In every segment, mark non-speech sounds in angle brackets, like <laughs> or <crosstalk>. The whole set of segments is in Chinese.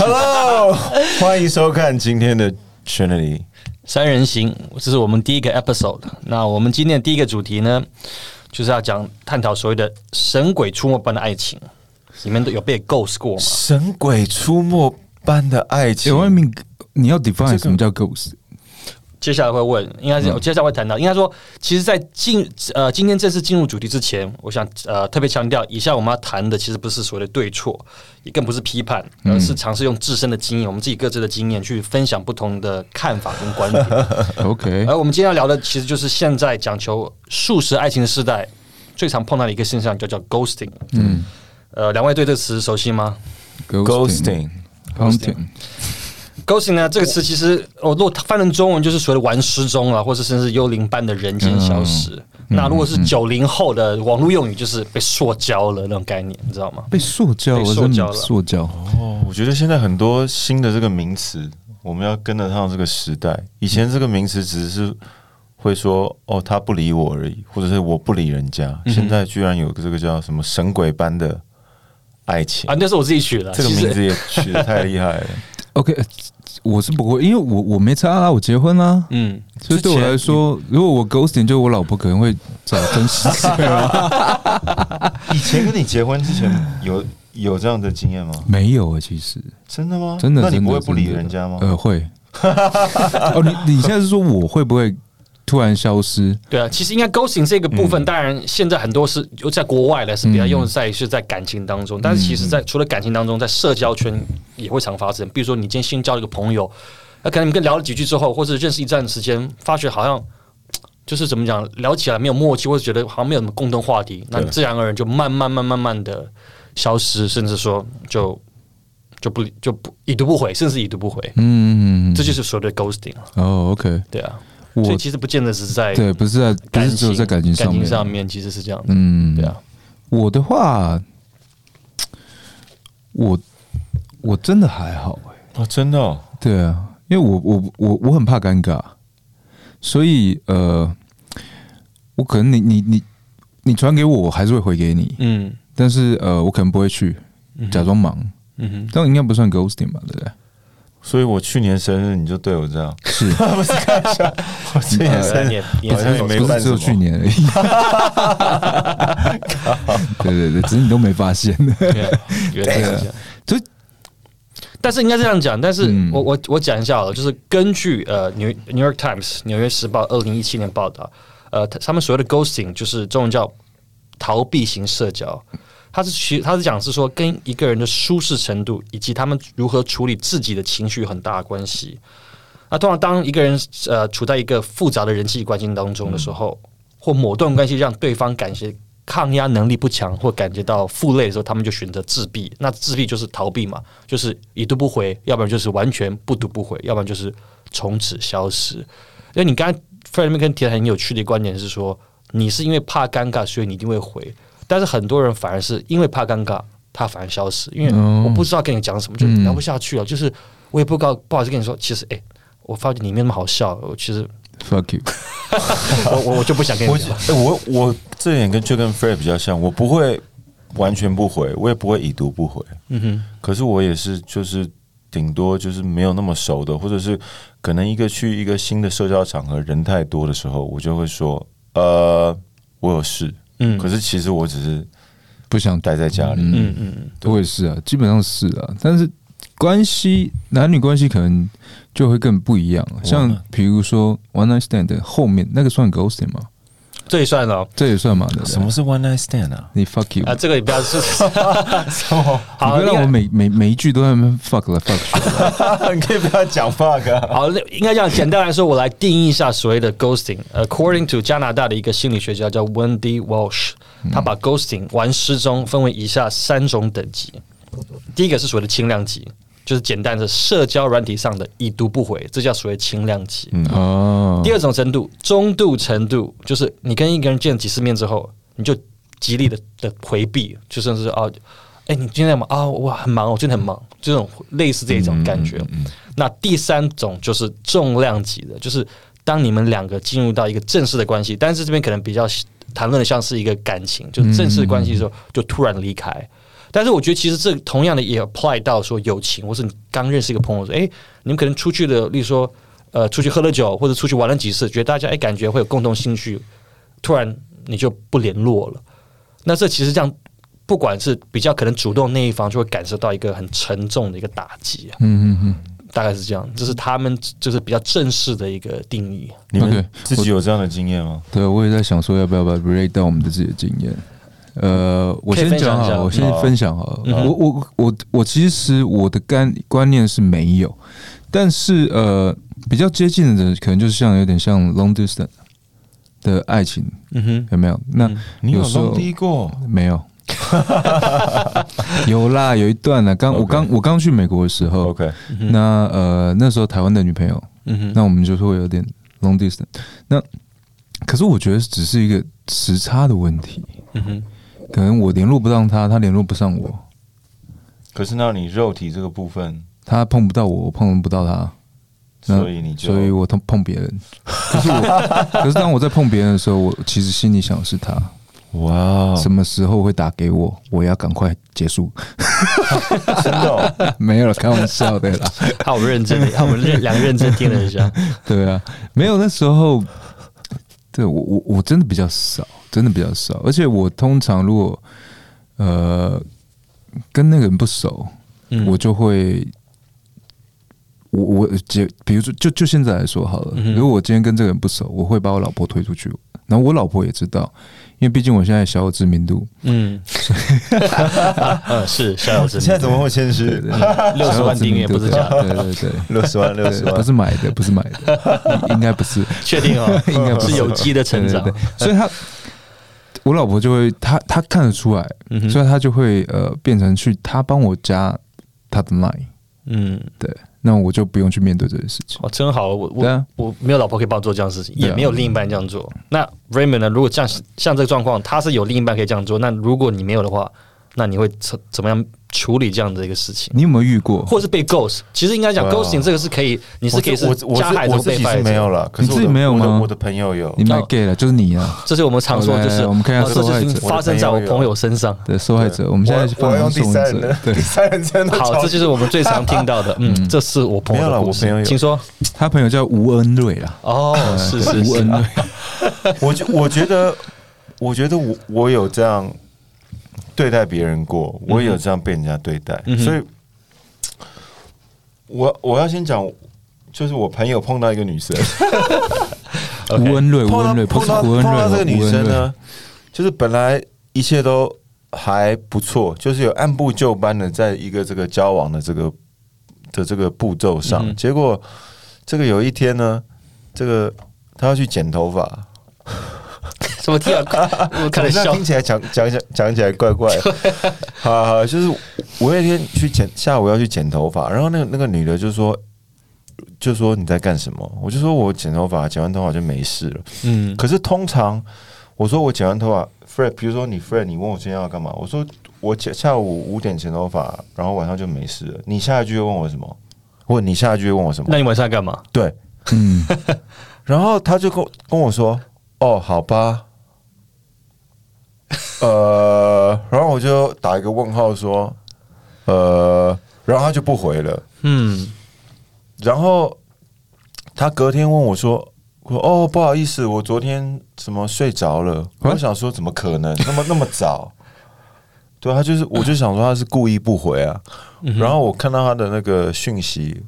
Hello，<laughs> 欢迎收看今天的 c h a n n e l 三人行，这是我们第一个 episode。那我们今天的第一个主题呢，就是要讲探讨所谓的神鬼出没般的爱情，你们都有被 ghost 过吗？神鬼出没般的爱情。外面你要 define 什么叫 ghost？接下来会问，应该是我接下来会谈到，应该说，其实，在进呃今天正式进入主题之前，我想呃特别强调，以下我们要谈的其实不是所谓的对错，也更不是批判，而是尝试用自身的经验，我们自己各自的经验去分享不同的看法跟观点。<laughs> OK，而我们今天要聊的，其实就是现在讲求速食爱情的时代，最常碰到的一个现象，就叫 ghosting。嗯，呃，两位对这个词熟悉吗？Ghosting，Ghosting，？ghosting 呢，这个词其实我如果翻成中文，就是所谓的玩失踪啊，或者甚至幽灵般的人间消失。那如果是九零后的网络用语，就是被塑胶了那种概念，你知道吗？被塑胶，被塑胶了塑胶。哦，我觉得现在很多新的这个名词，我们要跟得上这个时代。以前这个名词只是会说哦，他不理我而已，或者是我不理人家。现在居然有个这个叫什么神鬼般的爱情啊，，那是我自己取的，这个名字也取得太厉害了。<laughs> <laughs> OK，呃我是不会，因为我我没差啊，我结婚啦，嗯，所以对我来说，如果我 ghosting，就我老婆可能会找真实的啊。<laughs> 以前跟你结婚之前有有这样的经验吗？没有啊，其实真的吗？真的，那你不会不理人家吗？呃，会。<laughs> 哦，你你现在是说我会不会突然消失？对啊，其实应该 ghosting 这个部嗯分，当然现在很多是有在国外的是比较用在是在感情当中，但是其实嗯在除了感情当中，在社交圈也会常发生。比如说你今天新交了一个朋友，那可能你跟聊了几句之后，或者认识一段时间，发觉好像就是怎么讲，聊起来没有默契，或者觉得好像没有什么共同话题，那你对自然而然就慢慢慢慢慢的消失，甚至说就就不就不已读不回，甚至已读不回，嗯，这就是所谓的 ghosting 啊。哦，OK，对啊，所以我其实不见得只是在对，不是在不是只有在感情上感情面，上面其实是这样的。嗯，对啊，我的话，我我真的还好哎、哦，真的、哦，对啊，因为我我我我很怕尴尬，所以呃，我可能你你你你传给我，我还是会回给你，嗯但是呃，我可能不会去假装忙，嗯哼，这样应该不算 ghosting 吧？对不对？所以我去年生日你就对我这样，是，<laughs> 不是开玩笑，<laughs> 我去年生日。你也你也好像也没不是只有办什么？去年而已。<laughs> 对对对，只是你都没发现。对啊，原来是这样。就但是应该这样讲，但是嗯。我我我讲一下好了，就是根据呃 New New York Times 纽约时报二零一七年报道，呃，他他们所谓的 ghosting 就是中文叫逃避型社交，他是其他是讲是说跟一个人的舒适程度以及他们如何处理自己的情绪很大的关系。那通常当一个人呃处在一个复杂的人际关系当中的时候，或某段关系让对方感觉抗压能力不强，或感觉到负累的时候，他们就选择自闭。那自闭就是逃避嘛，就是已读不回，要不然就是完全不读不回，要不然就是从此消失。因为你刚才 Fred 那边跟提的很有趣的观点是说，你是因为怕尴尬，所以你一定会回，但是很多人反而是因为怕尴尬，他反而消失，因为哦我不知道跟你讲什么，就嗯聊不下去了，就是我也不告不好意思跟你说，其实哎、我发觉你没那么好笑，我其实 fuck you，<laughs> 我我我就不想跟你我聊。哎、我我这点跟就跟 Fred 比较像，我不会完全不回，我也不会已读不回。嗯哼，可是我也是，就是顶多就是没有那么熟的，或者是可能一个去一个新的社交场合人太多的时候，我就会说，呃，我有事。嗯可是其实我只是不想待在家里。嗯嗯嗯，我也是啊，基本上是啊，但是关系男女关系可能就会更不一样。像比如说 one night stand 的后面那个算 ghosting 吗？这也算了哦这也算嘛？对不对什么是 one night stand 啊？你 fuck you？啊，这个也不要是 <laughs> 你好，不要让我每每每一句都在那边 fuck 了 fuck 去。<laughs> 你可以不要讲 fuck 啊。<laughs> 好，那应该这样简单来说，我来定义一下所谓的 ghosting。According to 加拿大的一个心理学家叫 Wendy Walsh，他把 ghosting 玩失踪分为以下三种等级。第一个是所谓的轻量级，就是简单的社交软体上的已读不回，这叫所谓轻量级。哦，第二种程度，中度程度，就是你跟一个人见了几次面之后，你就极力的的回避，就甚至是哦，哎、你今天在忙啊？我很忙，我真的很忙，这种类似这种感觉。那第三种就是重量级的，就是当你们两个进入到一个正式的关系，但是这边可能比较谈论的像是一个感情，就是正式的关系的时候就突然离开。但是我觉得其实这同样的也 apply 到说友情，或是你刚认识一个朋友，说，哎，你们可能出去的，例如说，呃，出去喝了酒，或者出去玩了几次，觉得大家哎感觉会有共同兴趣，突然你就不联络了。那这其实这样，不管是比较可能主动那一方，就会感受到一个很沉重的一个打击啊。嗯嗯嗯，大概是这样，这是他们就是比较正式的一个定义。你们自己有这样的经验吗？对，我也在想说要不要把 relate 到我们的自己的经验。呃，我先讲好，我先分享好了。嗯我我我我其实我的观观念是没有，但是呃，比较接近的可能就是像有点像 long distance 的爱情，嗯哼，有没有？那嗯你有有时候弄低过？没有，<laughs> 有啦，有一段呢。刚我刚我刚去美国的时候，OK，那呃那时候台湾的女朋友，嗯哼，那我们就是会有点 long distance。那可是我觉得只是一个时差的问题，嗯哼，可能我联络不上他，他联络不上我，可是那你肉体这个部分，他碰不到我，我碰不到他，所以你就所以我碰碰别人。可是我，<laughs> 可是当我在碰别人的时候，我其实心里想的是他哇哦，什么时候会打给我，我要赶快结束。<laughs> 真的哦 <laughs> 没有了，开玩笑的啦。他好认真的，他我们认两个认真听了一下。对啊，没有那时候，对我我我真的比较少，真的比较少，而且我通常如果呃跟那个人不熟，嗯我就会。我我就，比如说，就就现在来说好了。嗯如果我今天跟这个人不熟，我会把我老婆推出去，然后我老婆也知道，因为毕竟我现在小有知名度，嗯，<laughs> 嗯，是小有知名度。现在怎么会谦虚？六十万订阅不是假的，对对对六十万，六十万。不，是买的，不是买的，应 <laughs> 应该不是。确定哦，<laughs> 应该不是。有机的成长。对。对对。所以他，我老婆就会，她她看得出来，嗯所以她就会呃变成去她帮我加她的 line，嗯，对，那我就不用去面对这些事情。哦，真好，我我啊，我没有老婆可以帮我做这样的事情，也没有另一半这样做。那 Raymond 呢？如果这样像这个状况，他是有另一半可以这样做，那如果你没有的话，那你会怎怎么样处理这样的一个事情？你有没有遇过？或者是被 ghost？其实应该讲对啊 ghosting 这个是可以，你是可以我我加害者被害者没有。了，可是你自己没有吗我的朋友有你，卖 gay 了，就是你啊，这是我们常说，就是我们看一下受害者发生在我朋友身上。的受害者。我们现在我我要用第三人，，对第三人称好，这就是我们最常听到的。嗯，这是我朋友没有啦的故事我朋友有请说。他朋友叫吴恩瑞啦，哦，是是是吴恩，瑞，<laughs> 我觉我觉得，我觉得我我有这样对待别人过，我也有这样被人家对待，嗯所以，我我要先讲，就是我朋友碰到一个女生，吴恩瑞，吴碰瑞，碰到碰到这个女生呢，就是本来一切都还不错，就是有按部就班的在一个这个交往的这个的这个步骤上，嗯结果这个有一天呢，这个她要去剪头发。怎么听啊？<laughs> 我看了笑听。起来讲讲讲讲起来怪怪的。<laughs> 好好，就是我那天去剪，下午要去剪头发，然后那个那个女的就说，就说你在干什么？我就说我剪头发，剪完头发就没事了。嗯可是通常我说我剪完头发，Fred，比如说你 Fred，你问我今天要干嘛？我说我剪下午五点剪头发，然后晚上就没事了。你下一句会问我什么？问你下一句会问我什么那？你晚上在干嘛？对，嗯，<laughs> 然后他就跟跟我说：“哦，好吧。” <laughs> 呃，然后我就打一个问号说：“呃，然后他就不回了。嗯然后他隔天问我说：“我说哦，不好意思，我昨天怎么睡着了？”我想说怎么可能那么那么早？对他就是，我就想说他是故意不回啊。嗯然后我看到他的那个讯息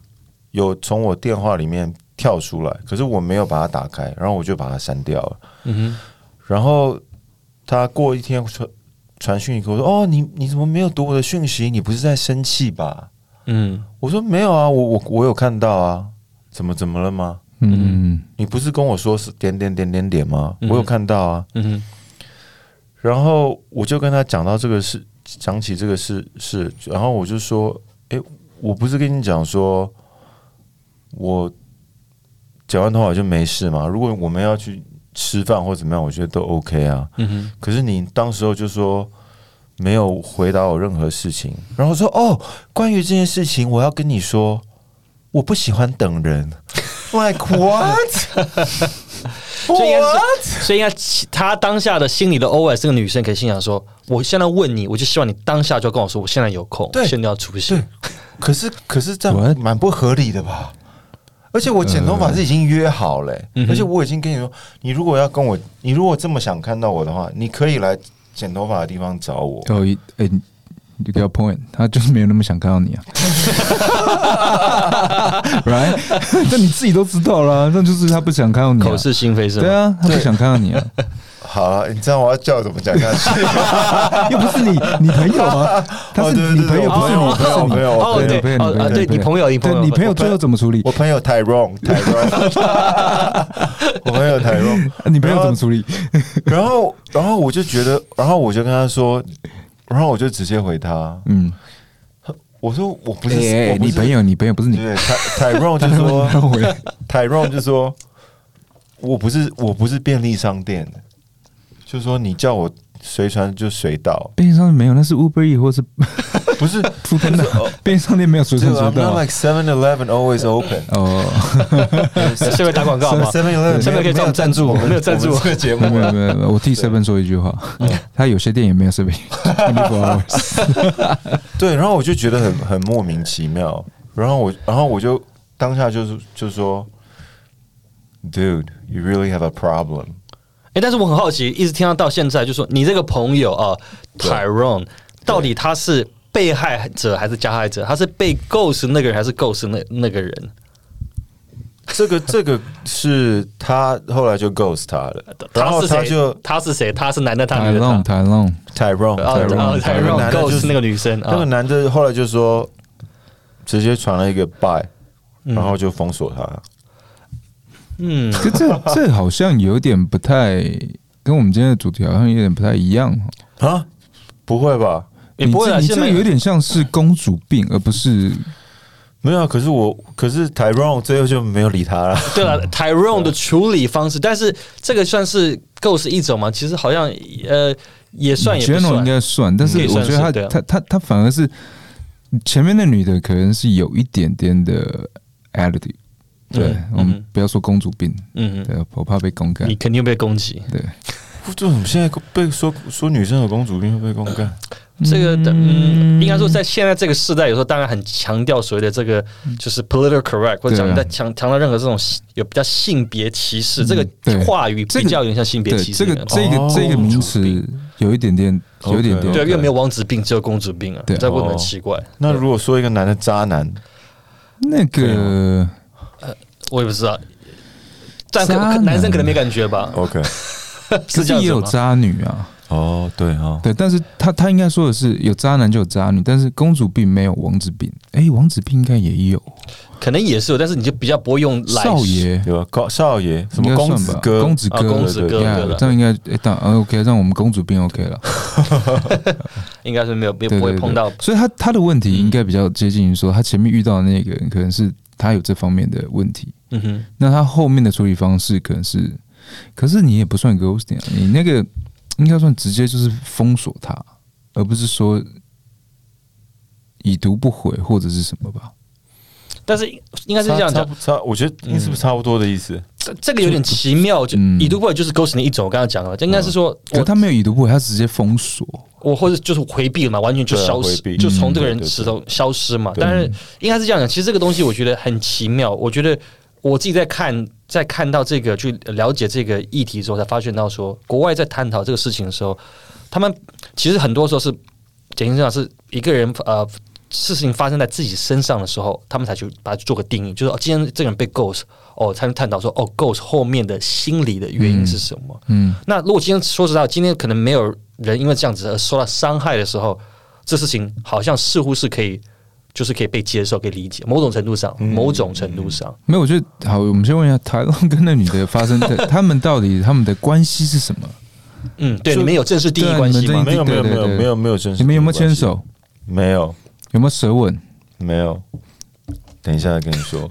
有从我电话里面跳出来，可是我没有把它打开，然后我就把它删掉了。嗯哼然后他过一天传传讯息给我说：“哦，你你怎么没有读我的讯息？你不是在生气吧嗯？”我说：“没有啊，我我我有看到啊，怎么怎么了吗？嗯，你不是跟我说是点点点点点吗？嗯我有看到啊。嗯哼然后我就跟他讲到这个事，讲起这个事事，然后我就说：“哎，我不是跟你讲说，我剪完头发就没事嘛？如果我们要去吃饭或怎么样，我觉得都 OK 啊。嗯哼可是你当时候就说没有回答我任何事情，然后说：哦，关于这件事情，我要跟你说，我不喜欢等人。<laughs> Like <laughs> what？所以应该是，所以应该他当下的心里的 OS，这个女生可以心想说：我现在问你，我就希望你当下就跟我说，我现在有空，对现在要出现。可是可是这？样蛮不合理的吧？而且我剪头发是已经约好了、嗯而且我已经跟你说，你如果要跟我，你如果这么想看到我的话，你可以来剪头发的地方找我。哦，一哎，你你给他 point，他就是没有那么想看到你啊，<laughs> right？<laughs> 那你自己都知道了，那就是他不想看到你、啊，口是心非是吧？对啊，他不想看到你啊，<laughs> 好了，你知道我要叫我怎么讲下去？<laughs> 又不是你你朋友啊，<laughs> 他是你朋友，不是你，朋友我朋友哦，对，朋友哦啊，对你朋友，你朋对友，你朋友最后怎么处理？我朋友 Tyrone，Tyrone，<laughs> 我朋友 Tyrone，你朋友怎么处理？然后然后我就觉得，然后我就跟他说，然后我就直接回他，嗯，我说我不是，你朋友，你朋友不是你，对，Ty Tyrone 就说他回。来 Tyrone 就说，我不是我不是便利商店的，就是说你叫我随传就随到，便利商店没有，那是 Uber E 或是 <laughs> 不是。F o o 便利商店没有随就传 I'm 随 not 到。like Seven Eleven always open。哦，<laughs> 顺便打广告吗？Seven Eleven <laughs> 顺便可以找我们赞助我们没有赞助。节目没有没有没有，我替 Seven 说一句话，他有些店也没有 Seven four hours。对，然后我就觉得很很莫名其妙，然后我然后我就当下就是就说，Dude, you really have a problem。哎，但是我很好奇，一直听到到现在，就说你这个朋友啊，Tyrone，到底他是被害者还是加害者？他是被 ghost 那个人还是 ghost 那那个人？<laughs> 这个这个是他后来就 ghost 他了，然后他是？他就他是谁？他是男的，他台女的？浪台浪，Tyrone 哦 Tyrone，Tyrone 男的就 ghost 是那个女生那个啊，男的后来就说，直接传了一个 bye，嗯然后就封锁他。嗯，可这 <laughs> 这好像有点不太跟我们今天的主题好像有点不太一样哦。啊？不会吧？也不会啊，你这有点像是公主病，而不是没有啊，可是我，可是 Tyrone 最后就没有理他了。<laughs> 对了，Tyrone 的处理方式，但是这个算是 ghost 一种吗？其实好像呃也算也不 general 应。该算，但是我觉得他他他他反而是前面那女的可能是有一点点的 attitude。对嗯，我们嗯不要说公主病，嗯，对我怕被公干。你。肯定被攻击。对，这我们现在被说说女生有公主病会被公干，这个的，嗯，应该说在现在这个时代，有时候当然很强调所谓的这个就是 political correct，或者讲在强强调任何这种有比较性别歧视这个对。话语，比较有点像性别歧视的。这个这个哦。这个名词有一点点，有一点点对，因为没有王子病，只有公主病啊，对。这会不很哦奇怪？那如果说一个男的渣男，那个我也不知道。但可渣男。男生可能没感觉吧？OK，<laughs> 可是也有是这样子吗？渣女啊，哦，对哦，对，但是他他应该说的是有渣男就有渣女，但是公主病没有王子病。哎，王子病应该也有，可能也是有，但是你就比较不会用来少爷。有啊高少爷什么公子哥，公子哥，啊公子哥这样应该哎，当然 OK，让我们公主病 OK 了，<laughs> 应该是没有，没有对对对。不会碰到。所以他他的问题应该比较接近于说，他前面遇到的那个人可能是他有这方面的问题，嗯哼，那他后面的处理方式可能是，可是你也不算 ghosting，啊你那个应该算直接就是封锁他，而不是说已读不回或者是什么吧？但是应该是这样讲，差不差，我觉得你是不是差不多的意思？这这个有点奇妙。就嗯已读不回就是 ghosting 的一种，我刚刚讲了，这应该是说我可他没有已读不回，他直接封锁。我或者就是回避了嘛，完全就消失，就从这个人嗯对对对石头消失嘛。但是应该是这样讲，其实这个东西我觉得很奇妙。我觉得我自己在看，在看到这个去了解这个议题之后，才发现到说，国外在探讨这个事情的时候，他们其实很多时候是简单讲是一个人呃。事情发生在自己身上的时候，他们才去把它做个定义，就是、哦、今天这个人被 ghost，哦，才能探讨说哦 ghost 后面的心理的原因是什么。嗯，那如果今天说实话，今天可能没有人因为这样子而受到伤害的时候，这事情好像似乎是可以，就是可以被接受、可以理解，某种程度上，某种程度上，没有，我觉得好，我们先问一下台湾跟那女的发生的，<laughs> 他们到底他们的关系是什么？嗯，对，就你们有正式定义对啊关系吗？没有没有没有没有没有正式，你们有没有牵？手？没有有没有舌吻？没有，等一下再跟你说。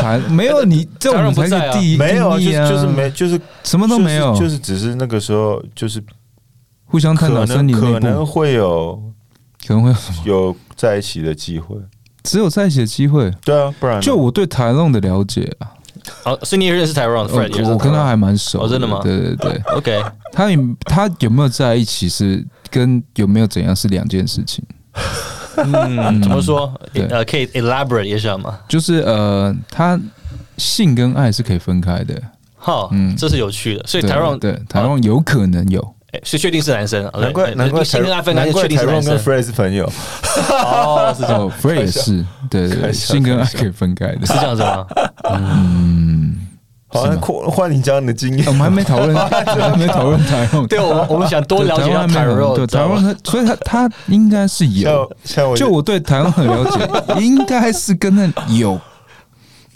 台没有你，这我们才可以第一没有啊，就是没就是什么都没有，就是就是只是那个时候就是互相探讨可能身体内可能部，会有可能会有什么？有在一起的机会。只有在一起的机会。对啊，不然呢就我对台龙的了解啊，哦，所以你也认识 Tyrone Fred，也认识我我跟他还蛮熟。哦真的吗对对对，OK，他有他有没有在一起是跟有没有怎样是两件事情。嗯，<laughs> 怎么说？对呃，可以 elaborate 一下吗？就是呃，他性跟爱是可以分开的。哈，嗯这是有趣的。所以对 Tyrone 对 Tyrone 有可能有，哎是确定是男生，难怪难怪性跟爱分难怪确定是男 Tyrone 跟生。Frey 是朋友，哦，是这样，哦 f r e d 也是，对对对，性跟爱可以分开的。是这样子吗？嗯，好，那换换你讲你的经验我。们还没讨论，<laughs> 还没讨论 Tyrone。对，我们我们想多了解一下对 Tyrone，对知道吗 Tyrone，他所以他他应该是有就我对台湾很了解，<laughs> 应该是跟那有。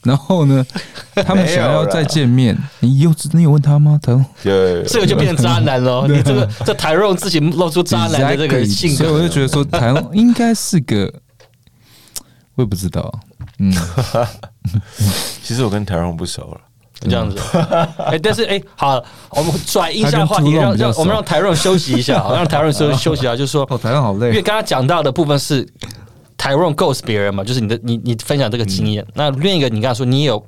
然后呢，<laughs> 他们想要再见面，你有你有问他吗？台湾有这个就变成渣男了。<laughs> 你这个这 Tyrone 自己露出渣男的这个性所以我就，觉得说台湾应该是个，我也不知道，嗯，<laughs> 其实我跟 Tyrone 不熟了，这样子。哎，但是哎，好，我们转移一下话题，让让我们让 Tyrone 休息一下，好让 Tyrone 休休息一下，就是说，哦，台湾好累。因为累，刚刚讲到的部分是 Tyrone ghost 别人嘛，就是你的你你分享这个经验。那另一个你刚才说你有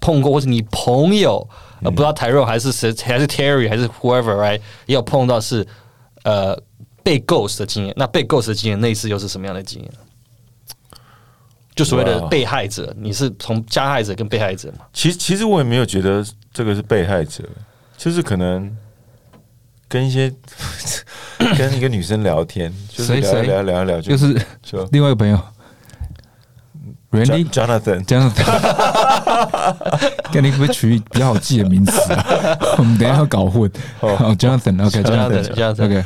碰过，或是你朋友，呃，不知道 Tyrone 还是谁，还是 Terry 还是 whoever，right，也有碰到是呃被 ghost 的经验。那被 ghost 的经验，那一次又是什么样的经验？就所谓的被害者，你是从加害者跟被害者嘛？其实其实我也没有觉得这个是被害者，就是可能跟一些跟一个女生聊天，就是聊聊聊聊，就就是就另外一个朋友 Randy Jonathan Jonathan，这样子，看你可不可以取比较好记的名词啊？我们等下要搞混。哦哦，Jonathan，OK，Jonathan，OK，Jonathan，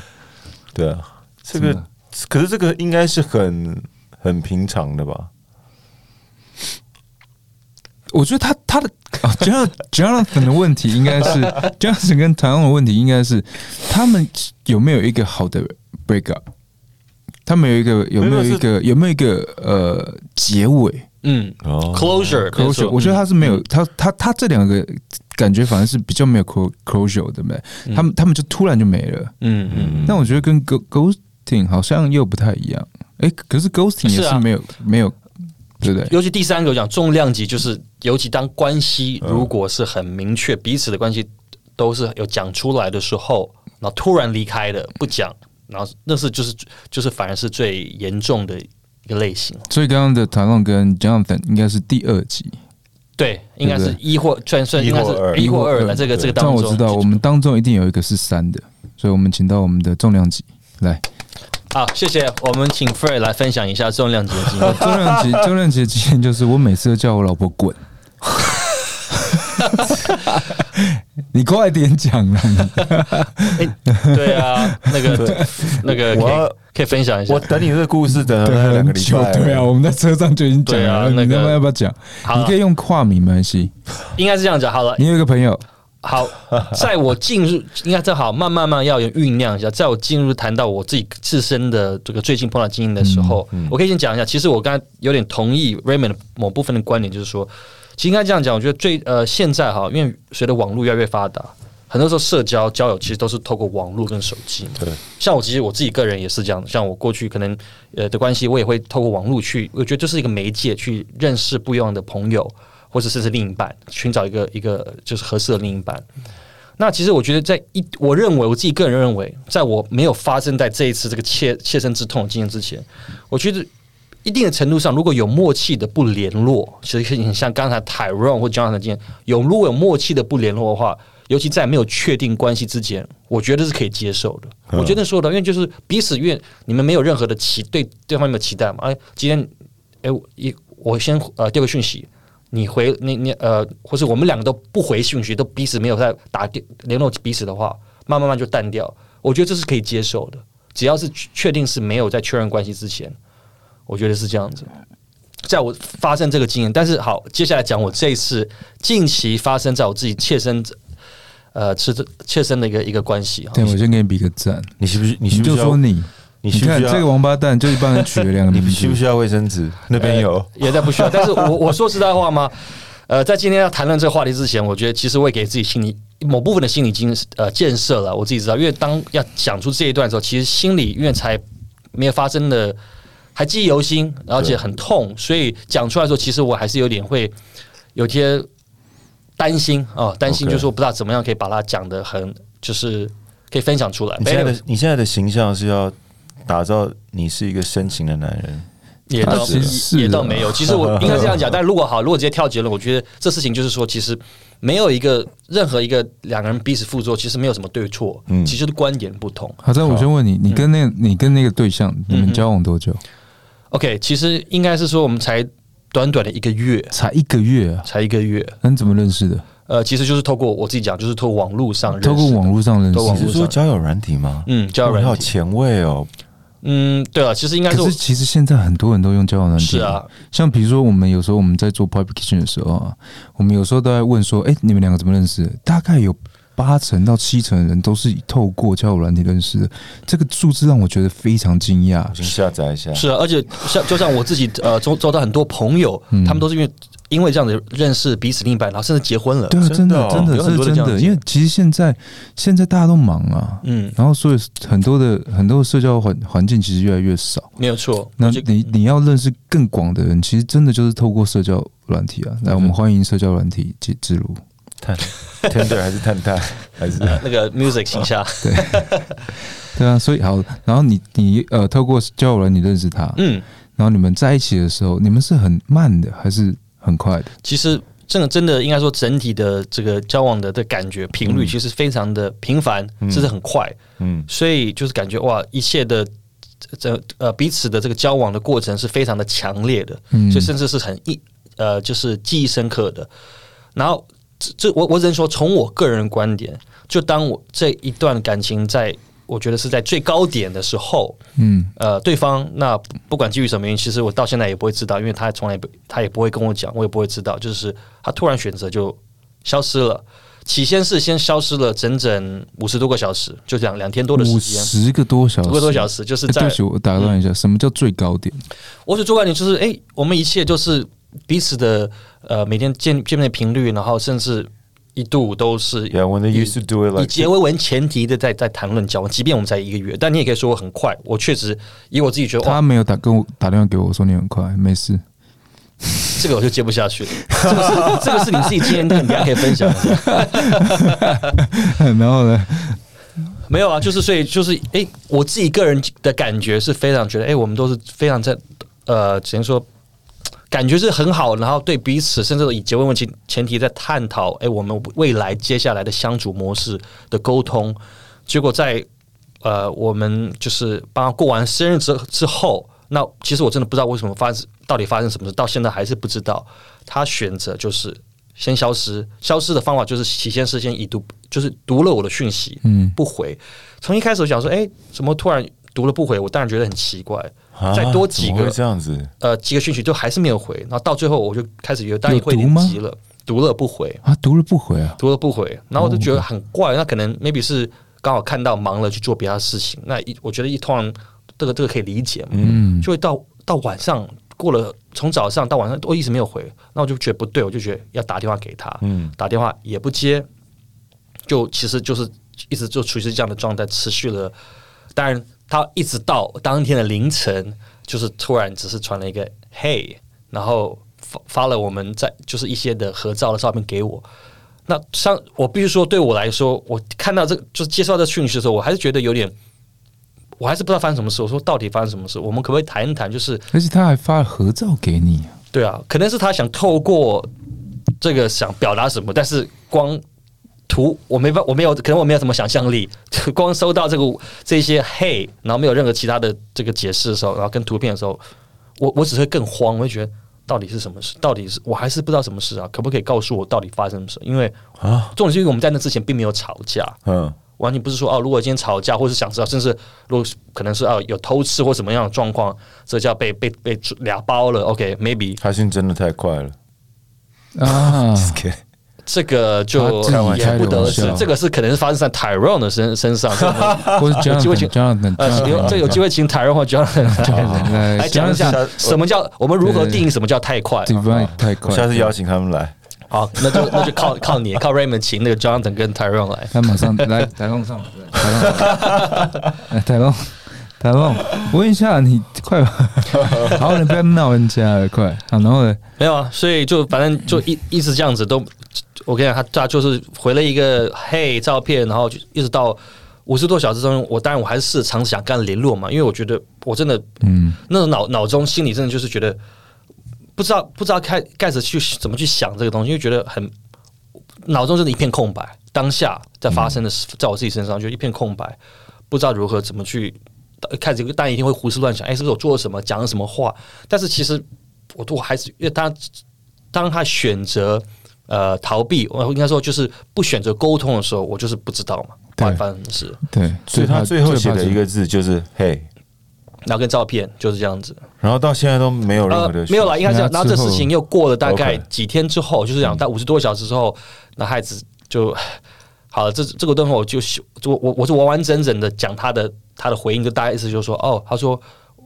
对啊，这个可是这个应该是很很平常的吧？我觉得他他的啊，Jonathan Jonathan 的问题应该是 Jonathan 跟唐的问题应该是他们有没有一个好的 break up？他们有一个有没有一个有没有一个呃结尾嗯哦，closure 没 closure？我觉得他是没有，他他他这两个感觉反而是比较没有 clo- closure 的没，他们他们就突然就没了。嗯嗯，但我觉得跟 go- ghosting 好像又不太一样。哎，可是 ghosting 也是没有没有，对不对？尤其第三个我讲重量级，就是尤其当关系如果是很明确，彼此的关系都是有讲出来的时候，然后突然离开的不讲，然后那是就是就是反而是最严重的一个类型。所以刚刚的 o n 跟 Jonathan 应该是第二集。对，应该是一或算算应该是一或二一或二的嗯这个这个当中。我知道，我们当中一定有一个是三的，所以我们请到我们的重量级来。好，谢谢，我们请 Frey 来分享一下重量级的经验。<laughs> 重量级重量级的经验就是，我每次都叫我老婆滚。<laughs> 你快点讲了，<laughs> 对啊，那个那个可我可以分享一下我。等你这个故事等了两个礼拜，对啊，我们在车上就已经讲了，对啊那个你他妈要不要讲？好你可以用跨名没关系。应该是这样讲好了。你有一个朋友，好，在我进入，应该正好慢慢慢要有酝酿一下。在我进入谈到我自己自身的这个最近碰到经验的时候，我可以先讲一下。其实我刚才有点同意 Raymond 的某部分的观点，就是说，其实应该这样讲。我觉得最呃现在哈，因为随着网络越来越发达，很多时候社交交友其实都是透过网络跟手机。对，像我其实我自己个人也是这样，像我过去可能呃的关系，我也会透过网络去，我觉得这是一个媒介去认识不一样的朋友，或者甚至另一半，寻找一个一个就是合适的另一半。那其实我觉得，在一我认为我自己个人认为，在我没有发生在这一次这个切切身之痛的经验之前，我觉得一定的程度上，如果有默契的不联络，其实很像刚才 Tyrone 或 Jonathan 的经验，有如果有默契的不联络的话，尤其在没有确定关系之前，我觉得是可以接受的。我觉得说的，因为就是彼此愿你们没有任何的期对对方没有期待嘛。哎，今天哎我一我先呃丢个讯息，你回你你呃，或是我们两个都不回讯息，都彼此没有在打电联络彼此的话，慢慢慢就淡掉。我觉得这是可以接受的，只要是确定是没有在确认关系之前，我觉得是这样子。在我发生这个经验，但是好，接下来讲我这一次近期发生在我自己切身呃切切身的一个一个关系哈。对我先给你比个赞。你需不需你你需不需要就说你，你需不需要看这个王八蛋，就一帮人取了两个名字你需不。需要卫生纸？那边有，<laughs> 也在不需要。但是我我说实在话吗？<laughs> 呃，在今天要谈论这个话题之前，我觉得其实我也给自己心理某部分的心理经呃建设了。我自己知道，因为当要讲出这一段的时候，其实心里因为才没有发生的还记忆犹新，而且很痛，所以讲出来的时候，其实我还是有点会有些担心啊，担心就是说不知道怎么样可以把它讲的很就是可以分享出来。你现在的你现在的形象是要打造你是一个深情的男人，也倒也倒没有。其实我应该这样讲，但如果好，如果直接跳结论，我觉得这事情就是说，其实没有一个任何一个两个人彼此附着，其实没有什么对错，嗯其实就是观点不同。好，这我先问你，你跟那个你跟那个对象，你们交往多久？OK，其实应该是说我们才短短的一个月，才一个月啊？才一个月。那你怎么认识的？呃，其实就是透过我自己讲，就是透过网络上认识，透过网络上认识透过网络你是说交友软体吗？嗯，交友软体好，前卫哦，嗯，对啊，其实应该是其实现在很多人都用交友软体，是啊，像比如说我们有时候我们在做 publication 的时候啊，我们有时候都在问说，哎、你们两个怎么认识？大概有八成到七成的人都是透过交友软体认识的，这个数字让我觉得非常惊讶我。先下载一下。是啊，而且像就像我自己 <laughs> 呃周周到很多朋友，嗯他们都是因为因为这样子认识彼此另一半，然后甚至结婚了。对啊，真真的真的有很这是真的，多这样子因为其实现在现在大家都忙啊，嗯，然后所以很多的很多的社交环环境其实越来越少。没有错。那你你要认识更广的人，其实真的就是透过社交软体啊。来，我们欢迎社交软体之之路。探 Tender 还是探探还是那个 music 请下，<laughs> 对。对啊，所以好，然后你你呃，透过交友软体认识他，嗯，然后你们在一起的时候，你们是很慢的还是很快的？其实这个真的应该说整体的这个交往的的感觉频率嗯。其实非常的频繁，嗯。甚至很快，嗯。所以就是感觉哇，一切的这呃彼此的这个交往的过程是非常的强烈的，嗯。所以甚至是很一呃就是记忆深刻的。然后这这我我只能说，从我个人观点，就当我这一段感情在我觉得是在最高点的时候，嗯呃，对方那不管基于什么原因，其实我到现在也不会知道，因为他从来不他也不会跟我讲，我也不会知道，就是他突然选择就消失了。起先是先消失了整整五十多个小时，就这样两天多的时五间，十个多小时，五个多小时，就是在欸对不起，我打断一下，什么叫最高点？我所做观点就是，哎、我们一切就是彼此的呃每天见见面的频率，然后甚至一度都是 Yeah, when they used to do it 以结为为前提的在在谈论交往，即便我们才一个月，但你也可以说我很快。我确实以我自己觉得，他没有打跟我打电话给我说你很快，没事。这个我就接不下去了。这个是这个是你自己经验，你还可以分享一下。<laughs> 然后呢？没有啊，就是所以就是，哎、我自己个人的感觉是非常觉得，哎、我们都是非常在呃，只能说感觉是很好，然后对彼此甚至以结婚为前前提在探讨，哎、我们未来接下来的相处模式的沟通。结果在呃，我们就是帮他过完生日之之后，那其实我真的不知道为什么发生，到底发生什么事，到现在还是不知道。他选择就是先消失，消失的方法就是起先事先已读，就是读了我的讯息，嗯不回。从一开始我想说，哎、怎么突然读了不回？我当然觉得很奇怪。啊再多几个这样子，呃，几个讯息就还是没有回，然后到最后我就开始有，当然会急了，读了不回，啊，读了不回啊？读了不回，然后我就觉得很怪，那可能 maybe 是刚好看到忙了去做别的事情，那一我觉得一通常这个这个可以理解嘛，嗯就会到到晚上过了，从早上到晚上都一直没有回，那我就觉得不对，我就觉得要打电话给他，嗯打电话也不接，就其实就是一直就处于这样的状态，持续了。当然，他一直到当天的凌晨，就是突然只是传了一个“嘿”，然后发发了我们在就是一些的合照的照片给我。那像我必须说，对我来说，我看到这就是接收到这讯息的时候，我还是觉得有点，我还是不知道发生什么事。我说到底发生什么事？我们可不可以谈一谈？就是而且他还发了合照给你，对啊，可能是他想透过这个想表达什么，但是光图我没办，我没有，可能我没有什么想象力，就 <laughs> 光收到这个这些嘿，然后没有任何其他的这个解释的时候，然后跟图片的时候，我我只会更慌，我会觉得到底是什么事？到底是我还是不知道什么事啊？可不可以告诉我到底发生什么事？因为啊，重点是因为我们在那之前并没有吵架，嗯完全不是说哦，如果今天吵架，或是想知道，甚至如果是可能是啊有偷吃或什么样的状况，这叫被被被俩包了。OK，maybe、开心真的太快了。啊 <laughs> 这个就也不得而知这个是可能是发生在 Tyrone 的身身上。<laughs> 有机会请 Jonathan 呃，有这有机会请 Tyrone 或 Jonathan 来来讲一下什么叫我们如何定义什么叫太快。太快，下次邀请他们来。好，那就那就靠靠你，靠 Raymond 请那个 Jonathan 跟 Tyrone 来。他马上来台龙上，台龙，来台龙，台龙，我问一下你快吧，<laughs> 好，你不要闹人家了，快，好，然后呢？没有啊，所以就反正就一一直这样子都，我跟你讲，他他就是回了一个嘿照片，然后就一直到五十多小时中，我当然我还是尝试想跟他联络嘛，因为我觉得我真的嗯，那种脑脑中心里真的就是觉得不知道不知道开开始去怎么去想这个东西，因为觉得很脑中真的一片空白。当下在发生的事，在我自己身上就一片空白，不知道如何怎么去开始，当然一定会胡思乱想，哎，是不是我做了什么，讲了什么话？但是其实我我还是因为他当他选择呃逃避，我应该说就是不选择沟通的时候，我就是不知道嘛，对发发生什么事。对，所以他最后写的一个，字就是“嘿然后跟照片就是这样子，”，然后到现在都没有任何的、呃没有了，应该是这样。然后这事情又过了大概几天之后，就是讲到五十多小时之后，那孩子就 <sighs> 好了。这这个东西我就就我我是完完整整的讲他的他的回应，就大概意思就是说，哦，他说，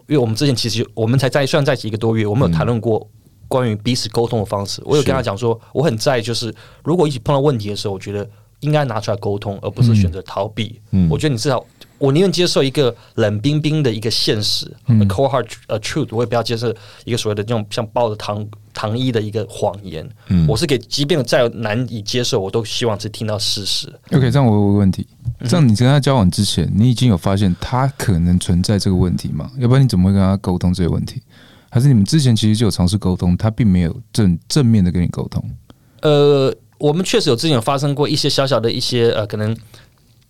因为我们之前其实我们才在算在一起一个多月，我们有谈论过关于彼此沟通的方式。我有跟他讲说，我很在意，就是如果一起碰到问题的时候，我觉得应该拿出来沟通，而不是选择逃避。嗯我觉得你至少。我宁愿接受一个冷冰冰的一个现实、嗯 cold hard 呃 truth，我也不要接受一个所谓的这种像包着糖糖衣的一个谎言。嗯我是给，即便再难以接受，我都希望是听到事实。OK，这样我有个问题，嗯这样你跟他交往之前，你已经有发现他可能存在这个问题吗？要不然你怎么会跟他沟通这个问题？还是你们之前其实就有尝试沟通，他并没有正正面的跟你沟通？呃，我们确实有之前有发生过一些小小的一些呃，可能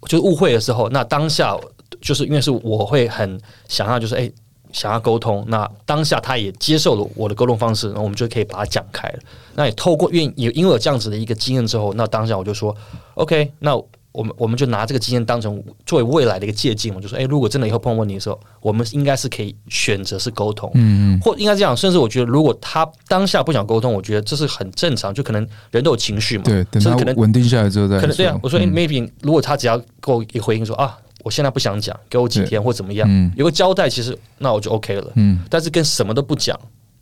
就是误会的时候，那当下就是因为是我会很想要就是哎、想要沟通，那当下他也接受了我的沟通方式，然后我们就可以把它讲开了。那也透过愿意也因为有这样子的一个经验之后，那当下我就说 OK，那我们我们就拿这个经验当成作为未来的一个借鉴，我就说哎、如果真的以后碰到问题的时候，我们应该是可以选择是沟通，嗯嗯，或应该这样，甚至我觉得，如果他当下不想沟通，我觉得这是很正常，就可能人都有情绪嘛，对，等他可能稳定下来之后再可能对啊，我说、诶嗯 maybe 如果他只要给我一回应说啊，我现在不想讲，给我几天或怎么样，嗯。有个交代，其实那我就 OK 了。嗯。但是跟什么都不讲，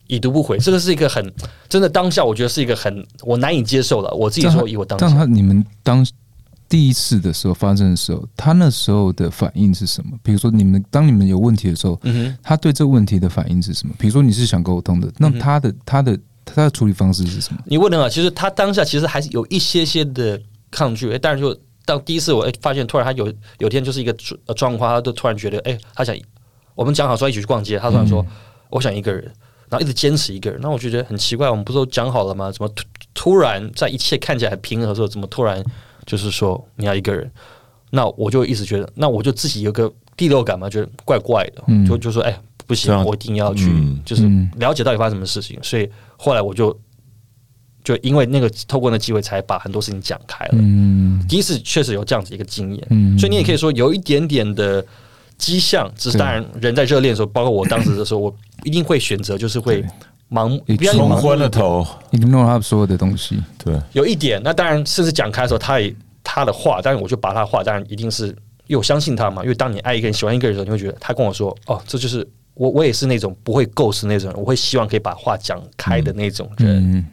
已读不回，这个是一个很真的当下，我觉得是一个很我难以接受了。我自己说，以我当但你们当第一次的时候发生的时候，他那时候的反应是什么？比如说你们当你们有问题的时候，嗯哼，他对这个问题的反应是什么？比如说你是想沟通的，那他的他的他的处理方式是什么？你问的啊，其实他当下其实还是有一些些的抗拒，诶但是就到第一次我诶发现，突然他有有天就是一个状况，他就突然觉得，哎、他想我们讲好说一起去逛街，他突然说、我想一个人，然后一直坚持一个人，那我就觉得很奇怪，我们不是都讲好了吗？怎么突突然在一切看起来很平和的时候，怎么突然就是说你要一个人？那我就一直觉得，那我就自己有个第六感嘛，觉得怪怪的，嗯就就说哎、不行我一定要去，嗯就是嗯了解到底发生什么事情。所以后来我就就因为那个透过那机会，才把很多事情讲开了。嗯第一次确实有这样子一个经验，嗯所以你也可以说有一点点的迹象，只是当然人在热恋的时候，包括我当时的时候，我一定会选择就是会对盲目，一冲不要以盲目昏了头，你弄他所有的东西，对，有一点，那当然，甚至讲开的时候，他也他的话，当然我就把他的话，当然一定是因为我相信他嘛。因为当你爱一个人、喜欢一个人的时候，你会觉得他跟我说：“哦，这就是我，我也是那种不会构思那种人，我会希望可以把话讲开的那种人。嗯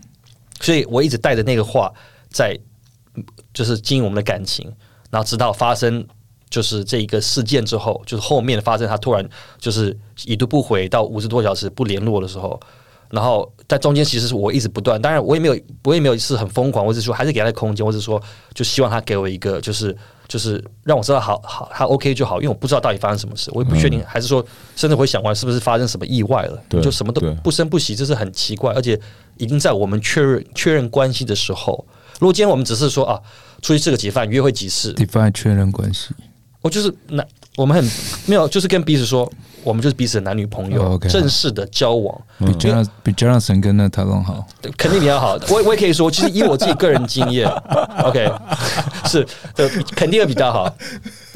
所以我一直带着那个话在，就是经营我们的感情，然后直到发生就是这一个事件之后，就是后面的发生，他突然就是已读不回到五十多小时不联络的时候，然后在中间其实是我一直不断，当然我也没有我也没有是很疯狂，或者说还是给他空间，或者说就希望他给我一个就是就是让我知道好好他 OK 就好，因为我不知道到底发生什么事，我也不确定，还是说甚至会想完是不是发生什么意外了，就什么都不声不息，这是很奇怪，而且已经在我们确认确认关系的时候，如果今天我们只是说啊出去吃个几饭，约会几次，，define 确认关系，我就是那，我们很没有，就是跟彼此说，我们就是彼此的男女朋友，正式的交往，比 Jonathan 比 Jonathan 跟那讨论好，肯定比较好。<laughs> 我我也可以说，其实以我自己个人经验，<laughs> OK，是呃，肯定会比较好。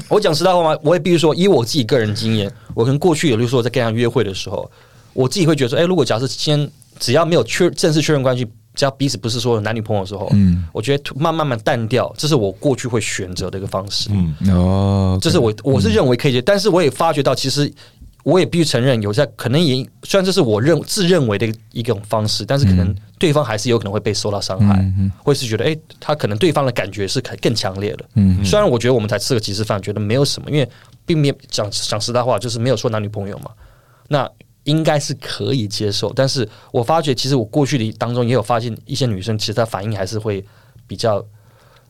我讲实在话吗？我也必须说，以我自己个人经验，我可能过去有，比如说我在跟人约会的时候，我自己会觉得说，哎、如果假设先只要没有确正式确认关系，只要彼此不是说男女朋友的时候，嗯我觉得慢慢慢淡掉，这是我过去会选择的一个方式。嗯，哦，这是我我是认为可以接，但是我也发觉到，其实我也必须承认，有些可能也虽然这是我认自认为的一种方式，但是可能对方还是有可能会被受到伤害，嗯或是觉得哎、诶他可能对方的感觉是更更强烈的。嗯虽然我觉得我们才吃个几次饭，觉得没有什么，因为并没有讲讲实在话，就是没有说男女朋友嘛，那应该是可以接受。但是我发觉，其实我过去的当中也有发现一些女生，其实她反应还是会比较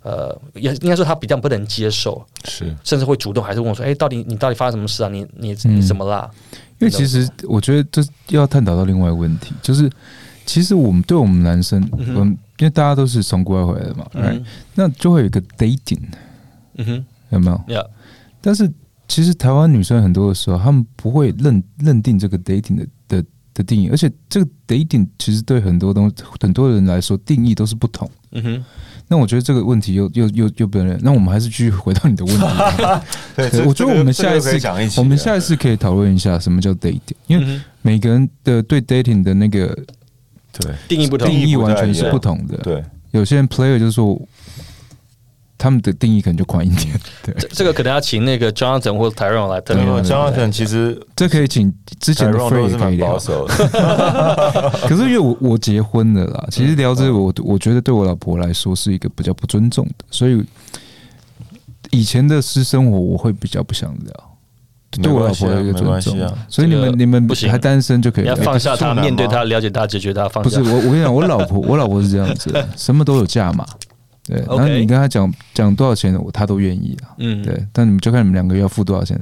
呃，也应该说他比较不能接受，是甚至会主动还是问我说：“哎、到底你到底发生什么事啊？你你你怎么啦？”因为其实我觉得这要探讨到另外一个问题，就是其实我们对我们男生，嗯我们因为大家都是从国外回来的嘛，right？嗯那就会有一个 dating，嗯哼有没有？，Yeah，但是其实台湾女生很多的时候，她们不会认认定这个 dating 的的的定义，而且这个 dating 其实对很多东很多人来说定义都是不同。嗯哼，那我觉得这个问题又又又又不能，那我们还是继续回到你的问题。<laughs> 我觉得我们下一次讲一起，我们下一次可以讨论一下什么叫 dating，因为每个人的对 dating 的那个对定义不同定。义完全是不同的。对有些人 player 就是说，他们的定义可能就宽一点。<laughs> 对，这这个可能要请那个 Jonathan 或者 Tyrone 来特别没有对 Jonathan 其实这可以请之前的 Tyrone Free 都是蛮也可以聊保。守的，<laughs> <laughs> 可是因为我我结婚了啦，其实聊这个我我觉得对我老婆来说是一个比较不尊重的，所以以前的私生活我会比较不想聊，对我老婆的一个尊重关系啊。所以你们你们不行还单身就可以要。放下他，面对他，了解他，解决他，放下不是。我，我跟你讲，我老婆，我老婆是这样子的，什么都有价码。对，然后你跟他讲讲多少钱，我她都愿意啊。嗯，对，但你们就看你们两个要付多少钱。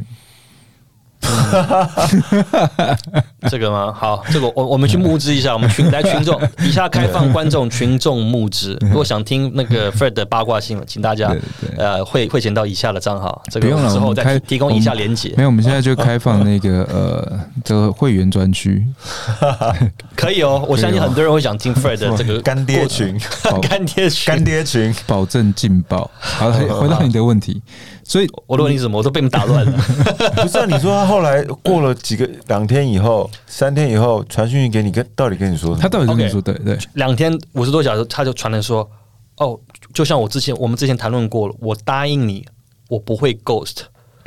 <laughs> <laughs> 这个吗？好，这个我我们去募资一下，我们群 <laughs> 来群众，<laughs> 以下开放观众群众募资。如果想听那个 Fred 的八卦新闻，请大家对对呃汇汇钱到以下的账号，这个不用了之后再我们开提提供以下连接没。有，我们现在就开放那个呃这个会员专区，可以哦，我相信很多人会想听 Fred 的这个干爹群，干爹群。干爹群，保证劲爆。好，回回到你的问题，所以我的问题是什么？我都被你们打乱了。不是啊？你说他后来过了几个两天以后、三天以后传讯息给你，跟到底跟你说什么？他到底跟你说对对，两天五十多小时，他就传来说：“哦，就像我之前我们之前谈论过了，我答应你，我不会 ghost。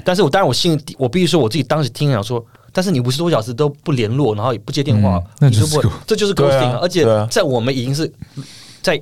但是我当然我心里我必须说我自己当时听想说，但是你五十多小时都不联络，然后也不接电话嗯，那就是你不会这就是 ghosting 啊而且在我们已经是在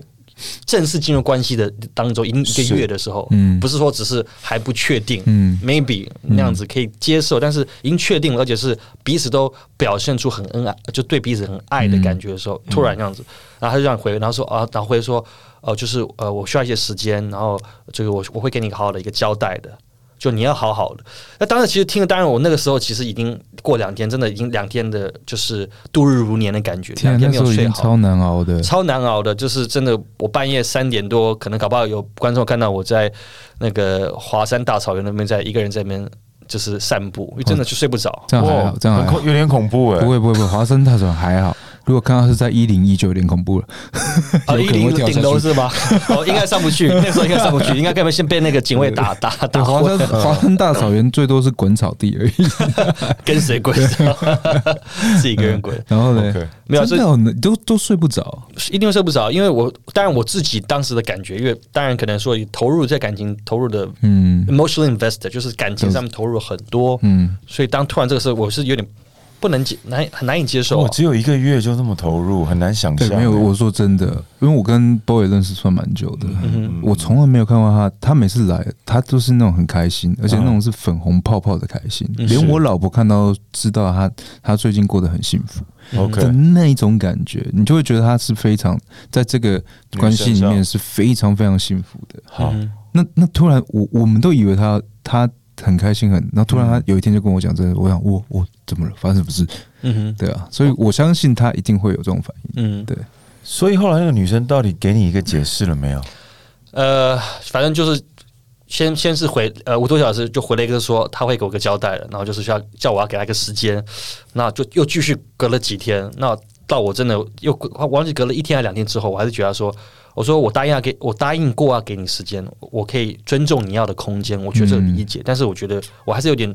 正式进入关系的当中，已经一个月的时候，嗯。不是说只是还不确定，嗯。maybe 那样子可以接受，但是已经确定了，而且是彼此都表现出很恩爱，就对彼此很爱的感觉的时候，突然这样子，然后他就这样回，然后说啊，然后回说，呃，就是呃，我需要一些时间，然后这个我我会给你好好的一个交代的。就你要好好的。那当然，其实听了，当然我那个时候其实已经过两天，真的已经两天的，就是度日如年的感觉，两天没有睡好，超难熬的。超难熬的，就是真的，我半夜三点多，可能搞不好有观众看到我在那个华山大草原那边，在一个人在那边就是散步，因为真的就睡不着。这样还好，这样有点恐怖哎、不会不会不会，华山大船还好。如果看到是在一零一，就有点恐怖了。啊，有一零可能会跳下去。顶楼是吗？<laughs> 哦，应该上不去，<laughs> 那时候应该上不去，应该根本先被那个警卫打打，打昏华山，华山 <laughs> 大草原最多是滚草地而已。跟谁滚？自己一个人滚，然后呢没有真的都都睡不着。一定会睡不着。因为我当然我自己当时的感觉，因为当然可能说投入在感情投入的嗯 emotional investor，就是感情上面投入了很多，嗯，所以当突然这个时候，我是有点不能接难很难以接受啊。我只有一个月就那么投入，很难想对，象。没有。我说真的，因为我跟 boy 认识算蛮久的，嗯我从来没有看过他，他每次来，他都是那种很开心，而且那种是粉红泡泡的开心，嗯连我老婆看到都知道他他最近过得很幸福 OK 的那一种感觉，你就会觉得他是非常在这个关系里面是非常非常幸福的。好，嗯那那突然我我们都以为他他很开心很，然后突然嗯他有一天就跟我讲这个，我想我我怎么了？发生什么事？嗯哼，对啊，所以我相信他一定会有这种反应。嗯，对，所以后来那个女生到底给你一个解释了没有？呃，反正就是先先是回呃五多小时就回了一个说他会给我个交代了，然后就是需要叫我要给他一个时间，那就又继续隔了几天，那到我真的又我忘记隔了一天还两天之后，我还是觉得说，我说我答应要给我答应过要给你时间，我可以尊重你要的空间，我觉得这个理解，但是我觉得我还是有点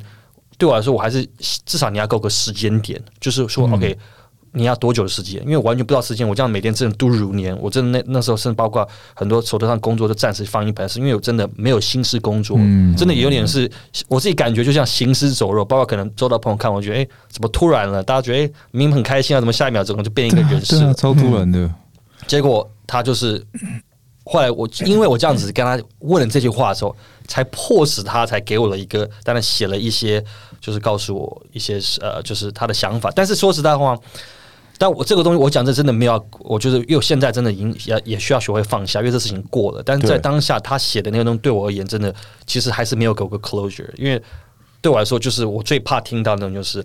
对我来说，我还是至少你要给我个时间点，就是说、OK。你要多久的时间？因为我完全不知道时间，我这样每天真的度日如年。我真的那那时候，甚至包括很多手头上工作都暂时放一盘，是因为我真的没有心思工作，嗯真的有点是我自己感觉就像行尸走肉。包括可能周到朋友看我，觉得哎、诶怎么突然了？大家觉得哎、诶明明很开心啊，怎么下一秒钟就变一个人事？超突然的。结果他就是后来我因为我这样子跟他问了这句话的时候，才迫使他才给我了一个，当然写了一些，就是告诉我一些呃，就是他的想法。但是说实在话，但我这个东西，我讲这真的没有，我觉得因为我现在真的已经也也需要学会放下，因为这事情过了。但是在当下，他写的那个东西对我而言，真的其实还是没有给我个 closure。因为对我来说，就是我最怕听到那种，就是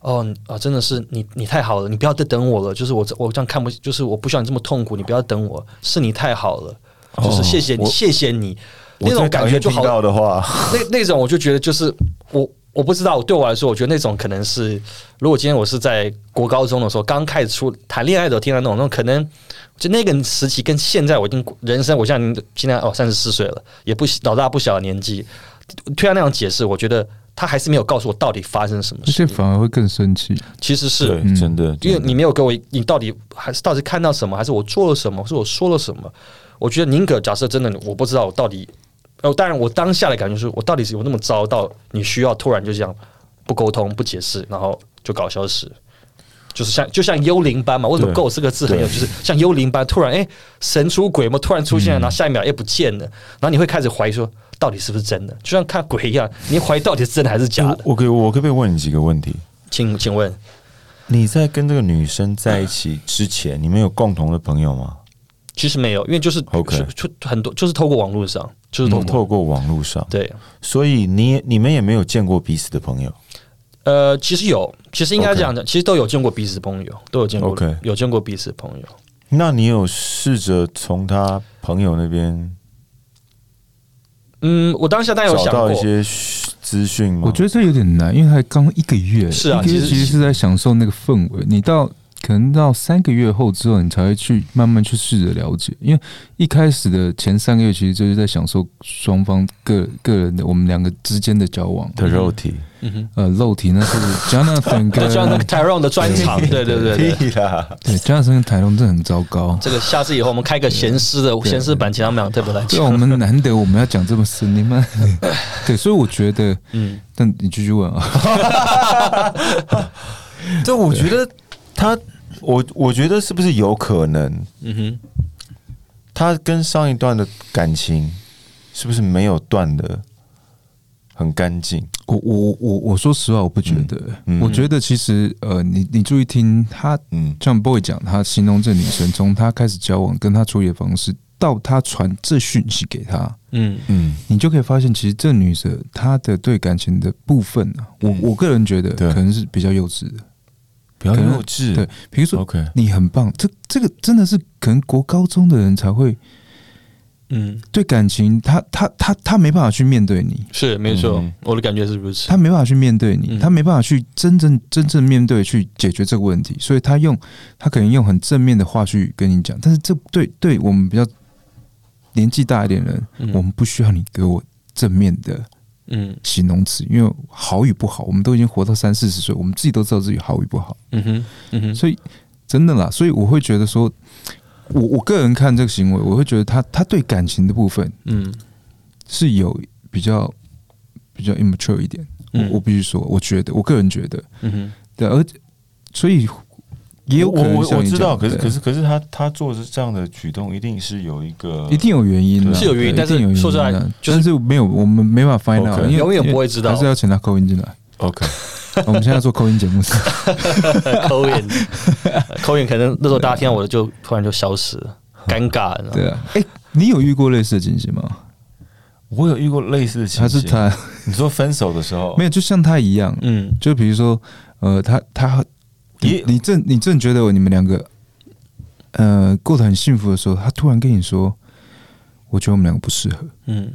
哦你啊，真的是你你太好了，你不要再等我了。就是我这我这样看不，就是我不需要你这么痛苦，你不要等我，是你太好了，就是谢谢你，我谢谢你。那种感觉就好，到的话，那那种我就觉得就是我我不知道，对我来说，我觉得那种可能是，如果今天我是在国高中的时候刚开始出谈恋爱的时候听到那种，那种可能就那个时期跟现在我已经人生，我现在现在哦三十四岁了，也不老大不小的年纪，听到那样解释，我觉得他还是没有告诉我到底发生什么而且事，反而会更生气。其实是对，真的，因为你没有给我，你到底还是到底看到什么，还是我做了什么，或是我说了什么？我觉得宁可假设真的我不知道我到底，呃，当然我当下的感觉是我到底是有那么糟到你需要突然就这样不沟通不解释，然后就搞消失，就是像就像幽灵般嘛。为什么对 “go” 这个字很有，对就是像幽灵般突然哎、神出鬼没，突然出现了，然后下一秒哎不见了，然后你会开始怀疑说到底是不是真的，就像看鬼一样，你怀疑到底是真的还是假的？我可以，我可不可以问你几个问题？请请问，你在跟这个女生在一起之前，你们有共同的朋友吗？其实没有，因为就是 OK 就就很多就是透过网络上，就是透过都透过网络上，对，所以你你们也没有见过彼此的朋友。呃，其实有，其实应该这样讲，其实都有见过彼此的朋友，都有见过 OK 有见过彼此的朋友。那你有试着从他朋友那边嗯，我当下当然有找想过，到一些资讯吗？我觉得这有点难，因为才刚一个月，是啊一个月其实其实是在享受那个氛围。你到可能到三个月后之后，你才会去慢慢去试着了解，因为一开始的前三个月其实就是在享受双方个个人的我们两个之间的交往。的肉体，嗯哼，呃，肉体那是 Jonathan <laughs> 跟就像那个 Tyrone 的专场，<laughs> 对对对对。屁啦！对 Jonathan 跟台东真的很糟糕。这个下次以后我们开个闲诗的闲诗版，请他们俩特别来对啊，我讲。们难得我们要讲这么深，你们 <laughs> 对，所以我觉得，嗯，但你继续问啊，这我觉得他，我我觉得是不是有可能，嗯哼，他跟上一段的感情是不是没有断的很干净？我我我我说实话，我不觉得，嗯。嗯。我觉得其实呃，你你注意听他嗯，像 boy 讲，他形容这女生从他开始交往跟他处理的方式，到他传这讯息给他，嗯。嗯，你就可以发现，其实这女生她的对感情的部分啊，我嗯。我个人觉得对。可能是比较幼稚的。不要可能幼稚。对，比如说，OK，你很棒，这这个真的是可能国高中的人才会嗯，对感情，他他他他没办法去面对你，是没错嗯，我的感觉是如此。他没办法去面对你，嗯他没办法去真正真正面对去解决这个问题，所以他用他可能用很正面的话去跟你讲，但是这对对我们比较年纪大一点的人，嗯我们不需要你给我正面的嗯形容词，因为好与不好，我们都已经活到三四十岁，我们自己都知道自己好与不好，嗯哼嗯哼，所以真的啦，所以我会觉得说，我我个人看这个行为，我会觉得他他对感情的部分嗯是有比较比较 immature 一点，我嗯。我必须说，我觉得我个人觉得，嗯哼，对，而且所以也有可我能像你我我知道，可是可是可是他他做的这样的举动，一定是有一个一定有原因的，是有原因但是有原因说实在的就是但是没有，我们没办法 find out，因为永远不会知道还是要请他扣音进来。OK，<laughs> 我们现在做扣音节目是，<laughs> 扣音，<laughs> 扣音，可能那时候大家听到我的就突然就消失了，尴尬，对啊，哎，你有遇过类似的情形吗？我有遇过类似的情形。还是他你说分手的时候？没有，就像他一样，嗯。就比如说，呃，他他你你正你正觉得你们两个呃过得很幸福的时候，他突然跟你说，我觉得我们两个不适合。嗯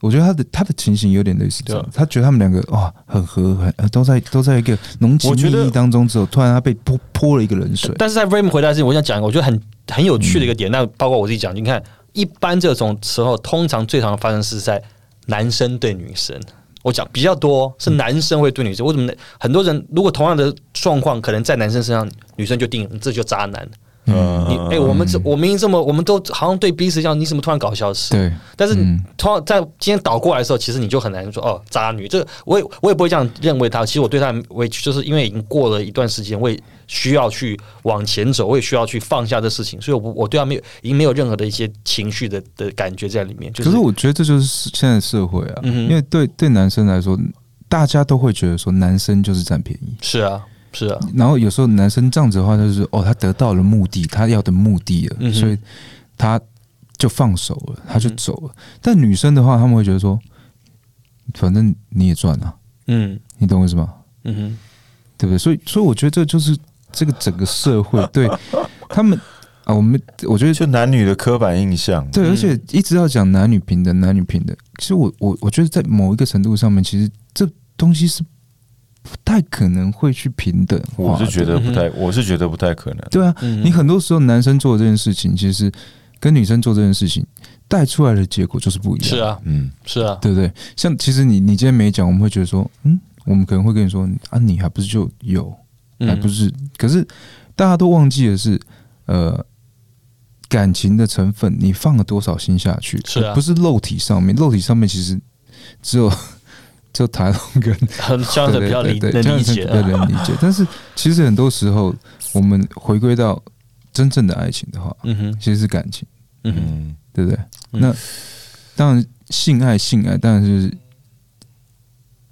我觉得他的他的情形有点类似这样他觉得他们两个哇很合很呃都在都在一个浓情蜜意当中之后，突然他被泼泼了一个冷水。但是在 Raymond 回答之前，我想讲一个我觉得很很有趣的一个点，那包括我自己讲，你看，一般这种时候，通常最常发生是在男生对女生。我讲比较多是男生会对女生，为什么呢？很多人如果同样的状况，可能在男生身上，女生就定你这就渣男。嗯你哎、我们这我明明这么，我们都好像对彼此一样，你怎么突然搞消失？对，但是嗯通常在今天倒过来的时候，其实你就很难说哦，渣女。这个我也我也不会这样认为他。其实我对她的委屈，就是因为已经过了一段时间，我也需要去往前走，我也需要去放下这事情，所以我我对他没有已经没有任何的一些情绪的的感觉在里面。就可是我觉得这就是现在社会啊，嗯因为对对男生来说，大家都会觉得说男生就是占便宜，是啊，是啊，然后有时候男生这样子的话，就是哦，他得到了目的，他要的目的了，嗯所以他就放手了，他就嗯走了。但女生的话，他们会觉得说，反正你也赚了，嗯你懂我意思吗？嗯哼，对不对？所以，所以我觉得这就是这个整个社会 <laughs> 对他们啊，我们我觉得就男女的刻板印象。对，嗯而且一直要讲男女平等，男女平等。其实我我我觉得在某一个程度上面，其实这东西是不太可能会去平等化。我是觉得不太，我是觉得不太可能。对啊，嗯你很多时候男生做这件事情，其实跟女生做这件事情带出来的结果就是不一样。是，啊嗯，是啊，对不对？像其实你你今天没讲，我们会觉得说，嗯，我们可能会跟你说啊，你还不是就有，还嗯不是？可是大家都忘记的是，呃。感情的成分，你放了多少心下去？是啊不是肉体上面，肉体上面其实只有只有台龙跟 <laughs> 很这样子比较理对对对能理解能理解。但是其实很多时候，我们回归到真正的爱情的话，嗯哼，其实是感情，嗯哼，嗯，对不对？嗯那当然，性爱性爱当然就是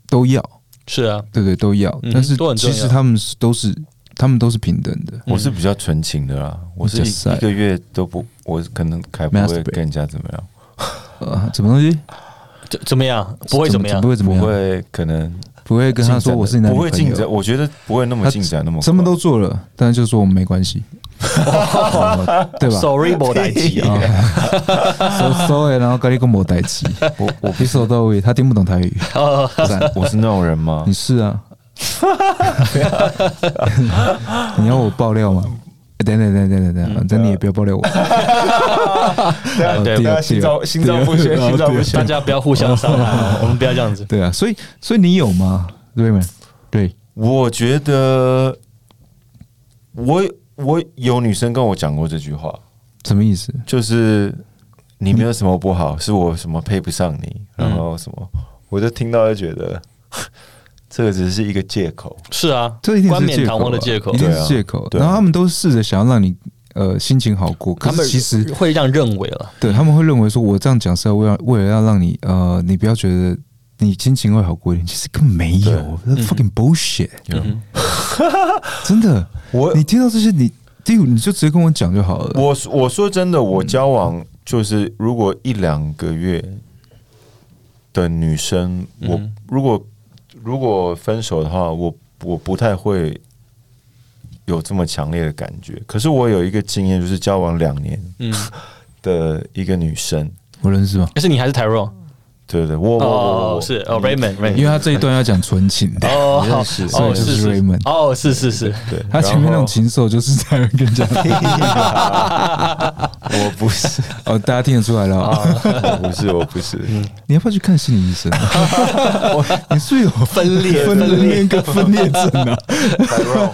都要，是啊，对不对？都要。嗯但是其实他们是都是他们都是平等的。我是比较纯情的啦，我是一个月都不，我可能还不会跟人家怎么样，<laughs> 呃，什么东西？怎怎么样？不会怎么样不？会怎么样？不会可能不会跟他说我是你男女朋不会进展，我觉得不会那么进展那么什么都做了，但是就说我们没关系，哦 <laughs> 对吧？Sorry，没代机啊，，sorry，然后跟你跟我代起，我我比手到位，他听不懂台语。我是那种人吗你？是啊？<laughs> 你要我爆料吗？欸等等等等等等，反正你也不要爆料我。<laughs> 对第二心脏心照不宣，心照不宣大。家不要互相伤害，我们不要这样子。对啊，所以所以你有吗？对吗？对，我觉得我我有女生跟我讲过这句话，什么意思？就是你没有什么不好，是我什么配不上你，然后什么，我就听到就觉得这个只是一个借口。是啊，这一定冠冕堂是借口啊，皇的借口一，定对啊是借口。对啊然后他们都试着想要让你呃心情好过，可他们是其实会这样认为了。对他们会认为说我这样讲是要为了为了要让你呃你不要觉得你心情会好过一点，其实根本没有那，fucking bullshit，嗯 <laughs> 真的。我你听到这些，你第五你就直接跟我讲就好了。我我说真的，我交往就是如果一两个月的女生，我嗯如果如果分手的话，我我不太会有这么强烈的感觉。可是我有一个经验，就是交往两年嗯，<laughs> 的一个女生，我认识吗？可是你还是 Tyrone 对对，我我我哦，我是哦，Raymond 因为他这一段要讲纯情的，哦，认识哦所以就是是是。Raymond 哦是是是，对，他前面那种禽兽就是在人跟人家我不是，哦，大家听得出来了。哦。我不是，我不是，你要不要去看心理医生？<laughs> 你是不是有分裂分裂跟分裂。症啊？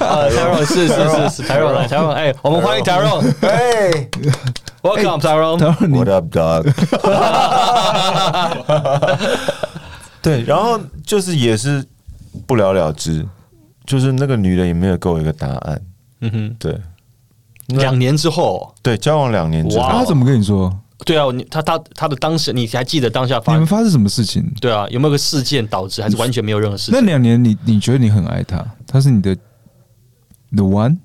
啊，Tyrone 是是是是 Tyrone 来 Tyrone，哎，我们欢迎 Tyrone，<laughs> 哎 Welcome Tyrone，，What up, dog？<laughs> 对，然后就是也是不了了之，就是那个女的也没有给我一个答案。嗯哼，对两年之后，对，交往两年之后哇啊他怎么跟你说？对啊，你他他他的当时，你还记得当下发你们发生什么事情？对啊，有没有个事件导致，还是完全没有任何事情？那两年你你觉得你很爱他，他是你的 the one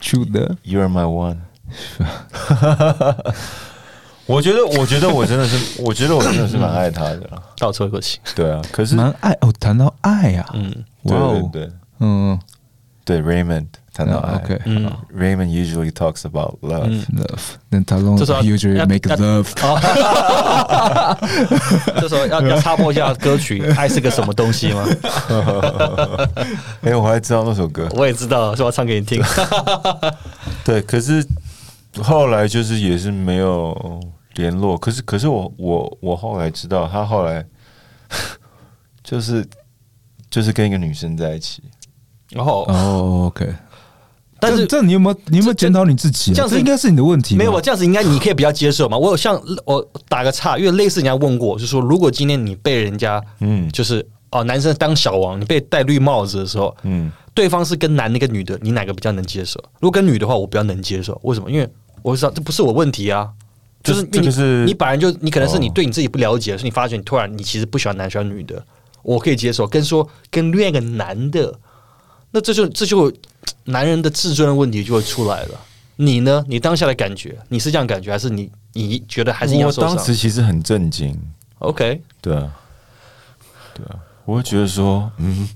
true 的 You're my one。<laughs> 我觉得，我觉得我真的是，我觉得我真的是蛮爱他的。啦。倒抽一口气，对啊，可是，蛮爱哦，谈到爱啊，嗯对哇哦，对对嗯。对，Raymond 谈到爱，OK 嗯，，Raymond usually talks about love。嗯，love，那他弄这时候要 usually make love，这时候要要插播一下歌曲《爱是个什么东西》吗？<laughs> 哎，我还知道那首歌。我也知道，说要唱给你听。<laughs> 对，可是后来就是也是没有联络。可是，可是我我我后来知道，他后来 <laughs> 就是就是跟一个女生在一起。然后，哦，OK，但是这这你有没有你有没有检讨你自己啊？这样子应该是你的问题，没有，我这样子应该你可以比较接受嘛。我有像我打个岔，因为类似人家问过就是说如果今天你被人家嗯就是哦男生当小王，你被戴绿帽子的时候，嗯，对方是跟男的跟女的，你哪个比较能接受？如果跟女的话，我比较能接受。为什么？因为我知道这不是我问题啊，就是这个是你你本来就你可能是你哦对你自己不了解，所以你发觉你突然你其实不喜欢男喜欢女的，我可以接受。跟说跟另外一个男的，那这就这就男人的自尊的问题就会出来了。你呢？你当下的感觉，你是这样感觉，还是你你觉得还是一样我受伤当时其实很震惊，？OK，对啊，对啊，我会觉得说，嗯，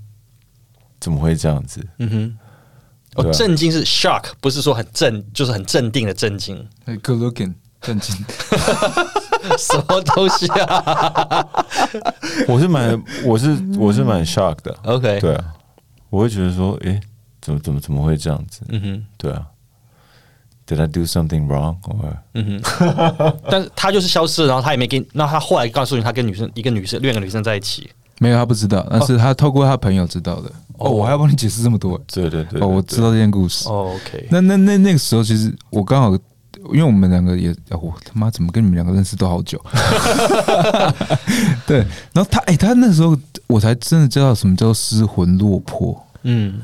怎么会这样子？嗯哼。哦，啊震惊是 shock，不是说很镇，就是很镇定的震惊。哎，good looking，震惊。<laughs> 什么东西啊 <laughs> 我是蛮，我是我是蛮 shock 的，？OK，对啊，我会觉得说，诶，怎么怎么怎么会这样子？嗯哼，对啊，Did I do something wrong？or 嗯哼。<laughs> 但是他就是消失了，然后他也没跟，那他后来告诉你，他跟女生一个女生，另外一个女生在一起。没有，他不知道，但是他透过他朋友知道的。哦，我还要帮你解释这么多。对对对哦，我知道这件故事。哦 OK，那那那那个时候，其实我刚好，因为我们两个也，哦我他妈怎么跟你们两个认识都好久。<laughs> 对，然后他，哎、他那时候我才真的知道什么叫失魂落魄。嗯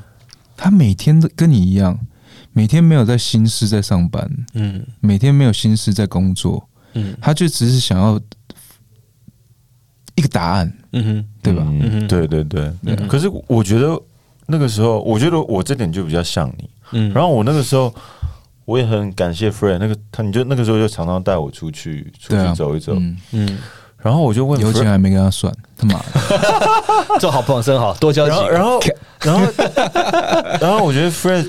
他每天都跟你一样，每天没有在心思在上班，嗯每天没有心思在工作，嗯他就只是想要一个答案，嗯哼，对吧？嗯哼对对对嗯可是我觉得那个时候，我觉得我这点就比较像你。嗯，然后我那个时候，我也很感谢 Fred，那个他，你就那个时候就常常带我出去出去走一走。嗯，嗯，然后我就问油钱 Fred，还没跟他算，他妈的，<laughs> 做好朋友真好，多交几然后。然后然后然后我觉得 Fred，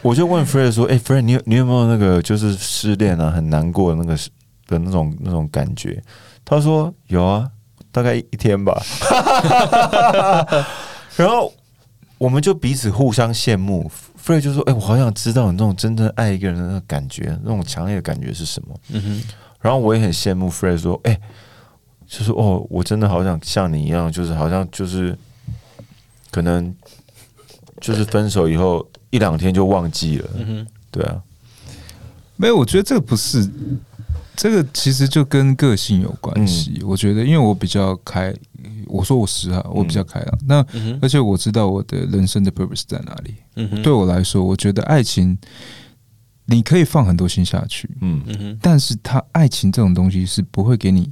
我就问 Fred 说：“哎、f r e d 你有你有没有那个就是失恋啊，很难过的那个的那种那种感觉？”他说：“有啊，大概一天吧。<laughs> ”然后我们就彼此互相羡慕。Fred 就说：“哎、我好想知道你那种真正爱一个人的那个感觉，那种强烈的感觉是什么。”嗯哼，然后我也很羡慕 Fred 说：“哎、就是哦，我真的好想像你一样，就是好像就是可能就是分手以后一两天就忘记了，嗯哼，对啊，没有，我觉得这个不是，这个其实就跟个性有关系。嗯我觉得，因为我比较开，我说我实哈，我比较开朗。那嗯，而且我知道我的人生的 purpose 在哪里。嗯，对我来说，我觉得爱情你可以放很多心下去，嗯但是他爱情这种东西是不会给你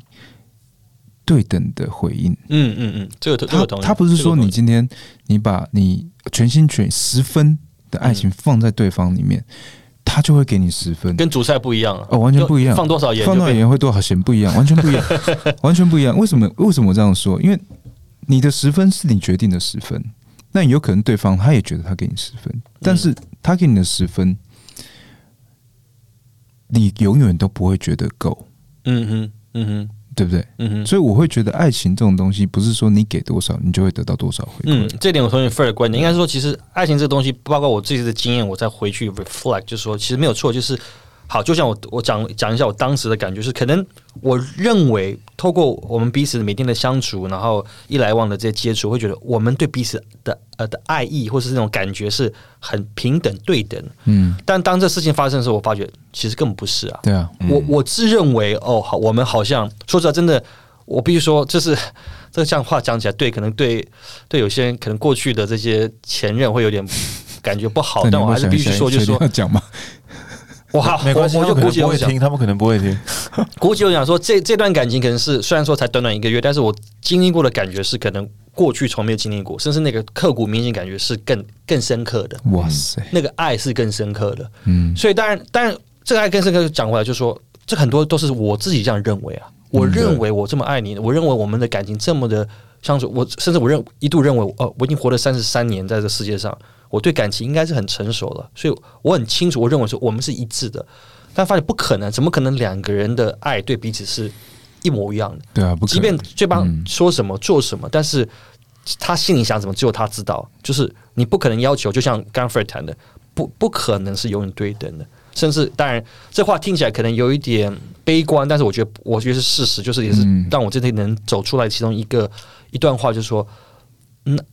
对等的回应。嗯嗯嗯，这个他。他不是说你今天你把你全心全十分的爱情放在对方里面，他就会给你十分。跟主菜不一样啊，哦，完全不一样。放多少盐放多少盐会多少咸不一样，完全不一样，<laughs> 完全不一样。为什么？为什么我这样说？因为你的十分是你决定的十分，那有可能对方他也觉得他给你十分，但是他给你的十分，你永远都不会觉得够，嗯哼，嗯哼，对不对？嗯哼。所以我会觉得爱情这种东西，不是说你给多少，你就会得到多少回嗯。，这点我同意 Fred 的观点，应该是说，其实爱情这个东西，包括我自己的经验，我再回去 reflect，就是说，其实没有错，就是好，就像我我讲讲一下我当时的感觉是，可能我认为透过我们彼此每天的相处，然后一来往的这些接触，会觉得我们对彼此的呃的爱意或是那种感觉是很平等对等。嗯，但当这事情发生的时候，我发觉其实根本不是啊。对啊，我我自认为哦，好，我们好像说实话，真的，我必须说，这是 <laughs> 这个这样话讲起来，对，可能对对有些人可能过去的这些前任会有点感觉不好，<laughs> 但我还是必须说，就是说？我好，没关系，我我就他们可能鼓起勇讲，不会听，他们可能不会听，<laughs> 估计我想说，这这段感情可能是虽然说才短短一个月，但是我经历过的感觉是可能过去从没有经历过，甚至那个刻骨铭心感觉是更更深刻的，哇塞，那个爱是更深刻的。嗯，所以当然，当然，这个爱更深刻讲回来，就是说，这很多都是我自己这样认为啊。我认为我这么爱你，我认为我们的感情这么的相处，我甚至我认一度认为，哦，我已经活了三十三年在这世界上，我对感情应该是很成熟了，所以我很清楚，我认为说我们是一致的。但发现不可能，怎么可能两个人的爱对彼此是一模一样的？对啊，不可即便能对方嗯说什么、做什么，但是他心里想什么，只有他知道。就是你不可能要求，就像刚刚 Fred 谈的，不不可能是永远对等的。甚至当然，这话听起来可能有一点悲观，但是我觉得我觉得是事实，就是也是嗯让我这天能走出来其中一个一段话，就是说。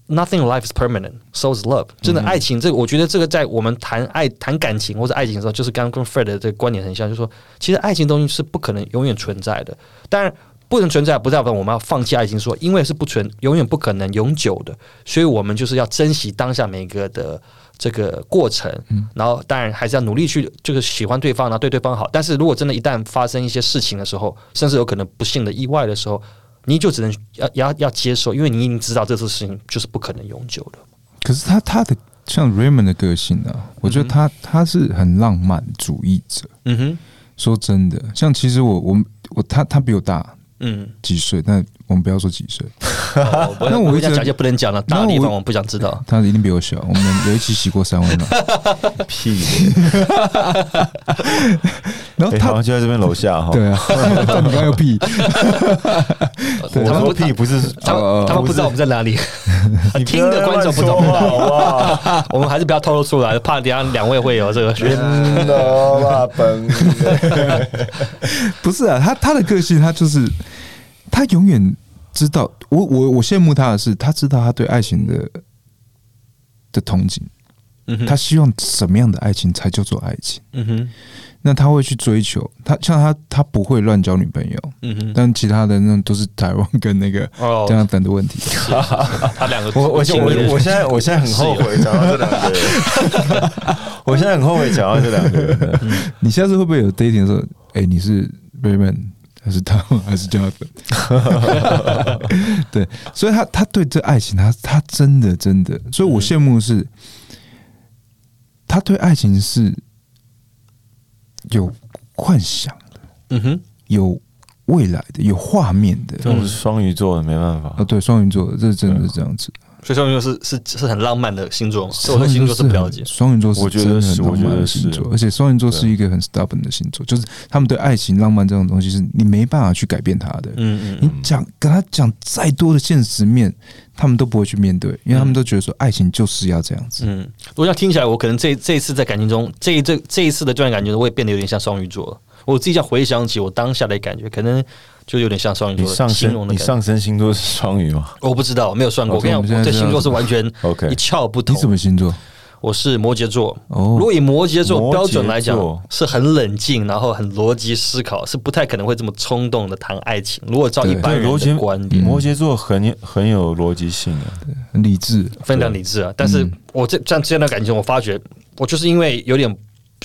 Nothing in life is permanent, so is love。真的，爱情这个，我觉得这个在我们谈爱、谈感情或者爱情的时候，就是刚刚跟 Fred 的这个观点很像，就是说，其实爱情东西是不可能永远存在的。当然，不能存在，不代表我们要放弃爱情说，因为是不存，永远不可能永久的，所以我们就是要珍惜当下每一个的这个过程，然后当然还是要努力去就是喜欢对方，然后对对方好。但是如果真的一旦发生一些事情的时候，甚至有可能不幸的意外的时候，你就只能要要要接受，因为你已经知道这次事情就是不可能永久的。可是他他的像 Raymond 的个性啊，我觉得他他是很浪漫主义者。嗯哼，说真的，像其实我我我他他比我大嗯，几岁，但我们不要说几岁，<laughs> 那我一直我想讲就不能讲了大的地方，我不想知道。他一定比我小。我们有一起洗过三温暖，<laughs> 屁，<laughs> 然后他哎好像就在这边楼下哈。对啊，但你刚刚又屁，我说屁不是，他他们不知道我们在哪里，你听的观众不懂？我们还是不要透露出来，怕等一下两位会有这个。真的吧，本不是啊，他他的个性，他就是他永远知道，我我我羡慕他的是，他知道他对爱情的的憧憬，嗯哼。他希望什么样的爱情才叫做爱情，嗯哼，那他会去追求，他像他他不会乱交女朋友，嗯哼，但其他的那种都是台湾跟那个哦。这样等的问题。<laughs> 他两个我我我我现在 <laughs> <laughs> 我现在很后悔讲到这两个。人，我现在很后悔讲到这两个。人。你下次会不会有 dating 的时候，哎、你是 Raymond 还是他还是 Jonathan？<laughs> 对，所以他他对这爱情，他他真的真的，所以我羡慕的是，他对爱情是有幻想的，嗯哼，有未来的，有画面的。这种双鱼座的没办法啊，，对，双鱼座的，这真的是这样子。所以双鱼座是是是很浪漫的星座嘛，所以我对星座是不了解。双鱼座是我觉得真的很是浪漫的我觉得是星座，而且双鱼座是一个很 stubborn 的星座，就是他们对爱情、浪漫这种东西是你没办法去改变他的。嗯嗯你讲跟他讲再多的现实面，他们都不会去面对，因为他们都觉得说爱情就是要这样子。嗯，我想听起来，我可能这这一次在感情中，这一这这一次的这段感情中，我也变得有点像双鱼座了。我自己这样回想起我当下的感觉，可能就有点像双鱼座上形容的你上升星座是双鱼吗我不知道，没有算过。哦我跟你讲，我们现在知道我对星座是完全？<laughs> OK，一窍不通你。什么星座？我是摩羯座。哦如果以摩羯座标准来讲，是很冷静，然后很逻辑思考，是不太可能会这么冲动的谈爱情。如果照一对般人的逻辑观点，摩羯座很很有逻辑性啊。很理智。非常理智啊。但是我这这样这段感情，我发觉我就是因为有点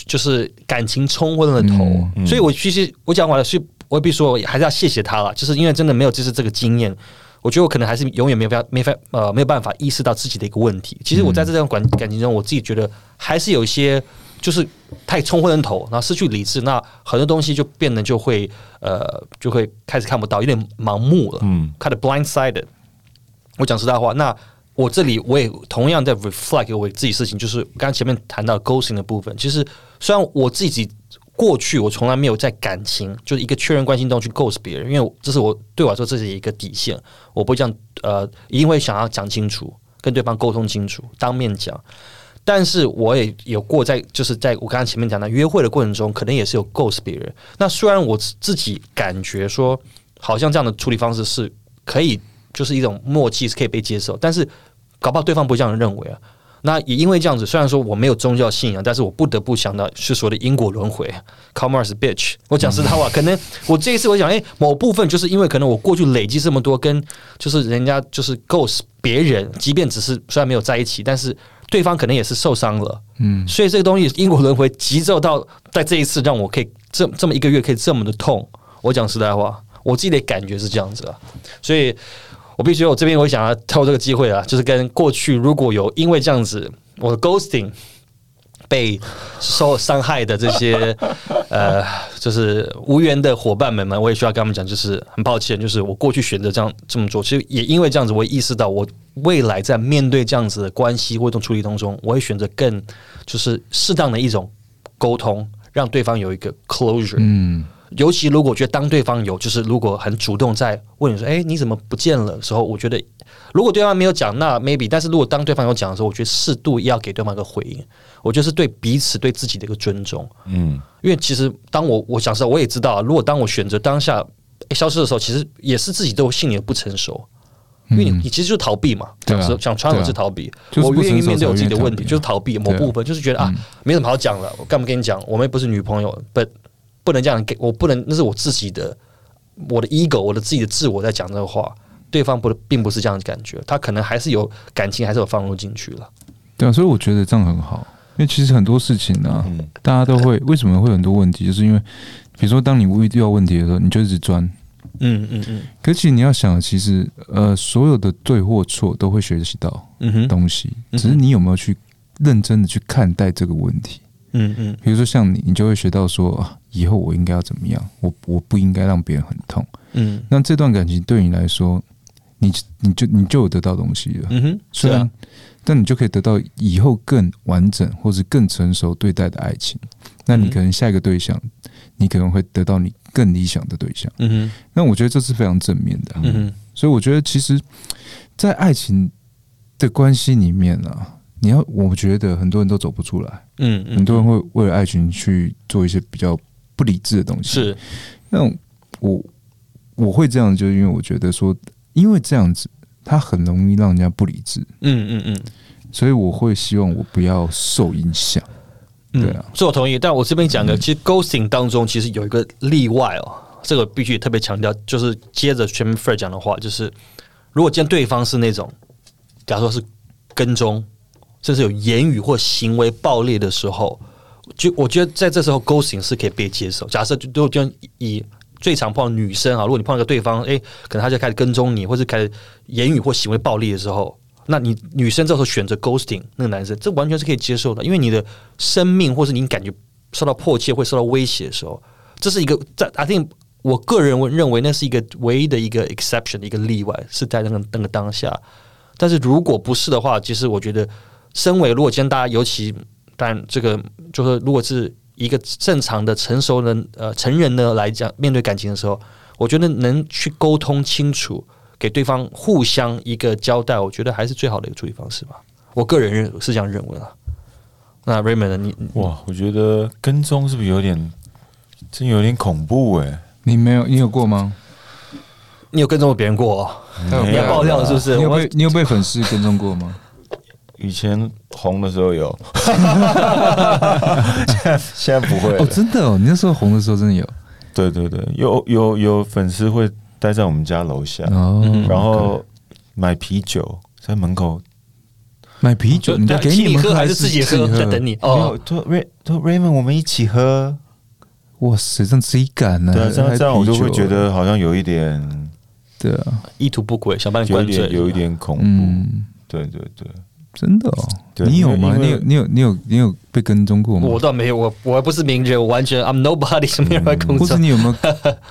就是感情冲昏了头，嗯所以我其实我讲完了，是我必须说还是要谢谢他了，就是因为真的没有就是这个经验。我觉得我可能还是永远没有办法、没法呃没有办法意识到自己的一个问题。其实我在这段感感情中，我自己觉得还是有一些就是太冲昏了头，然后失去理智，那很多东西就变得就会呃就会开始看不到，有点盲目了。嗯，看的 blindsided。我讲实在话，那我这里我也同样在 reflect 我自己事情，就是刚刚前面谈到 ghosting 的部分。其实虽然我自己过去我从来没有在感情就是一个确认关系中去 ghost 别人，因为这是我对我来说这是一个底线，我不会这样呃，一定会想要讲清楚，跟对方沟通清楚，当面讲。但是我也有过在，就是在我刚刚前面讲的约会的过程中，可能也是有 ghost 别人。那虽然我自自己感觉说，好像这样的处理方式是可以，就是一种默契是可以被接受，但是搞不好对方不这样认为啊。那也因为这样子，虽然说我没有宗教信仰，但是我不得不想到是所谓的因果轮回 c o m m e r c e bitch。我讲实在话，可能我这一次我想，哎、某部分就是因为可能我过去累积这么多，跟就是人家就是 ghost 别人，即便只是虽然没有在一起，但是对方可能也是受伤了。嗯，所以这个东西因果轮回急骤到在这一次让我可以这这么一个月可以这么的痛。我讲实在话，我自己的感觉是这样子啊，所以我必须我这边我想要透这个机会啊，就是跟过去如果有因为这样子我的 ghosting 被受伤害的这些 <laughs> 呃，就是无缘的伙伴们们，我也需要跟他们讲，就是很抱歉，就是我过去选择这样这么做，其实也因为这样子，我也意识到我未来在面对这样子的关系或这种处理当中，我会选择更就是适当的一种沟通，让对方有一个 closure。嗯，尤其如果觉得当对方有就是如果很主动在问你说，哎、你怎么不见了的时候，我觉得如果对方没有讲，那 maybe，但是如果当对方有讲的时候，我觉得适度要给对方一个回应，我觉得是对彼此对自己的一个尊重。嗯，因为其实当我我想说，我也知道啊，如果当我选择当下、诶消失的时候，其实也是自己都心里的不成熟。因为你你其实就是逃避嘛，想啊讲穿了是逃避。就是我不愿意面对我自己的问题，就是逃避某部分，就是觉得啊，没什么好讲了，我干嘛跟你讲？我们又不是女朋友，不不能这样给，我不能，那是我自己的我的 ego，我的自己的自我在讲这个话。对方不并不是这样的感觉，他可能还是有感情，还是有放入进去了。对啊，所以我觉得这样很好，因为其实很多事情呢、嗯大家都会为什么会有很多问题，就是因为比如说当你遇到问题的时候，你就一直钻。嗯嗯嗯可其实你要想，其实呃，所有的对或错都会学习到嗯哼，东西，只是你有没有去认真的去看待这个问题。嗯嗯比如说像你，你就会学到说，啊，以后我应该要怎么样，我我不应该让别人很痛。嗯。那这段感情对你来说，你你就你就有得到东西了。嗯哼，是虽然，啊，但你就可以得到以后更完整或者更成熟对待的爱情。那你嗯可能下一个对象，你可能会得到你更理想的对象。嗯哼。那我觉得这是非常正面的啊、嗯哼。所以我觉得其实，在爱情的关系里面啊，你要我觉得很多人都走不出来，嗯嗯，很多人会为了爱情去做一些比较不理智的东西。是那我我会这样，就是因为我觉得说，因为这样子，他很容易让人家不理智，嗯嗯嗯。所以我会希望我不要受影响。嗯对啊，是我同意。但我这边讲的，其实 ghosting 当中其实有一个例外哦，这个必须特别强调，就是接着全 Fair 讲的话，就是如果今天对方是那种，假如说是跟踪，甚至有言语或行为暴力的时候，就我觉得在这时候 ghosting 是可以被接受。假设就就就以最常碰到女生啊，如果你碰到一个对方，诶，可能他就开始跟踪你，或是开始言语或行为暴力的时候，那你女生这时候选择 ghosting 那个男生，这完全是可以接受的，因为你的生命或是你感觉受到迫切会受到威胁的时候，这是一个在 I think 我个人认为那是一个唯一的一个 exception 的一个例外，是在那个那个当下。但是如果不是的话，其实我觉得，身为如果今天大家尤其，但这个就是如果是一个正常的成熟人呃成人呢来讲，面对感情的时候，我觉得能去沟通清楚，给对方互相一个交代，我觉得还是最好的一个处理方式吧。我个人认是这样认为啊。那 Raymond，呢你你哇，我觉得跟踪是不是有点，真有点恐怖哎、你没有，你有过吗？你有跟踪过别人过、哦？没有你要爆料了是不是？你有被你有被粉丝跟踪过吗？以前红的时候有，现 <laughs> 在现在不会了哦，真的哦，你那时候红的时候真的有对对对，有有有粉丝会待在我们家楼下，然后买啤酒在门口。买啤酒，人家给你喝们喝还是自己喝？在等你哦。说 Ray 说 Raymond，我们一起喝。哇塞，这样自己敢呢？对啊，这样这样我就会觉得好像有一点，对啊，意图不轨，想把你有一灌醉，点有一点恐怖。嗯，对对对，真的哦。你有吗？你有你有你有你有被跟踪过吗？我倒没有，我我还不是名人，我完全 I'm nobody，是 <laughs> 没有人来跟或是踪。你有没有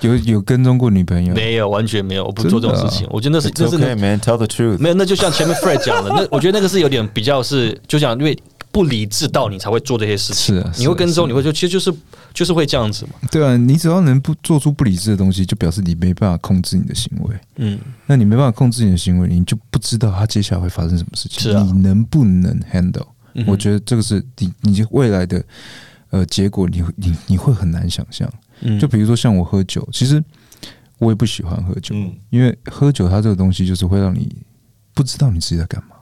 <laughs> 有有跟踪过女朋友？没有，完全没有，我不做这种事情。我觉得那是那是 okay, man. Tell the truth. 没有，那就像前面 Fred 讲的，那我觉得那个是有点比较是，就讲因为不理智到你才会做这些事情。是啊，你会跟踪，你会就其实就是就是会这样子嘛。对啊，你只要能不做出不理智的东西，就表示你没办法控制你的行为。嗯，那你没办法控制你的行为，你就不知道他接下来会发生什么事情。是啊你能不能 handle？、嗯我觉得这个是你你未来的呃结果你，会你你会很难想象。嗯就比如说像我喝酒，其实我也不喜欢喝酒，嗯因为喝酒它这个东西就是会让你不知道你自己在干嘛，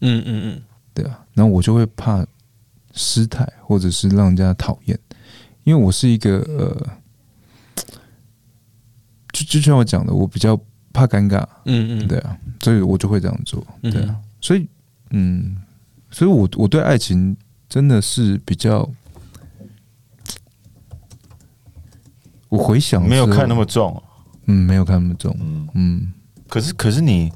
嗯嗯嗯，对啊。然后我就会怕失态，或者是让人家讨厌，因为我是一个呃，就就像我讲的，我比较怕尴尬，嗯嗯，对啊，所以我就会这样做，嗯。对啊，所以嗯，所以我我对爱情真的是比较，我回想没有看那么重。嗯，没有看那么重，嗯，嗯，可是可是你，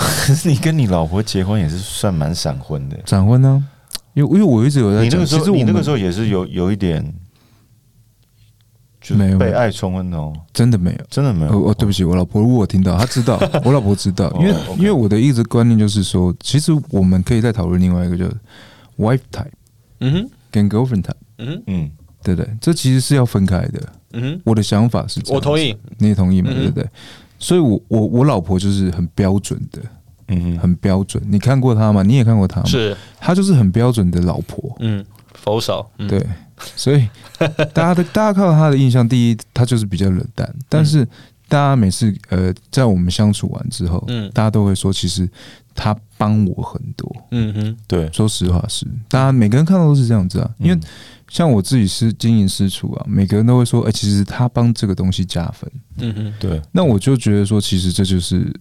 可 <laughs> 是你跟你老婆结婚也是算蛮闪婚的。闪婚呢，因为因为我一直有在那个时候，其实你那个时候也是有有一点，就没有是被爱冲昏哦，真的没有。真的没有。哦哦，对不起，我老婆如果听到，她知道，<laughs> 我老婆知道，因为因为我的一直观念就是说，其实我们可以再讨论另外一个，就是 wife type 嗯哼，跟 girlfriend type，嗯哼，嗯，对不对？这其实是要分开的。嗯哼，我的想法是，我同意。你也同意嘛？嗯对不对？所以我，我我老婆就是很标准的，嗯哼，很标准。你看过她吗？你也看过她吗？，是，她就是很标准的老婆。嗯，否少，嗯，对，所以 <laughs> 大家的大家看到她的印象，第一，她就是比较冷淡。但是大家每次呃，在我们相处完之后，嗯大家都会说，其实她帮我很多。嗯哼，对，说实话是，大家每个人看到都是这样子啊。因为嗯像我自己是经营私厨啊，每个人都会说，哎、其实他帮这个东西加分。嗯哼，对，那我就觉得说，其实这就是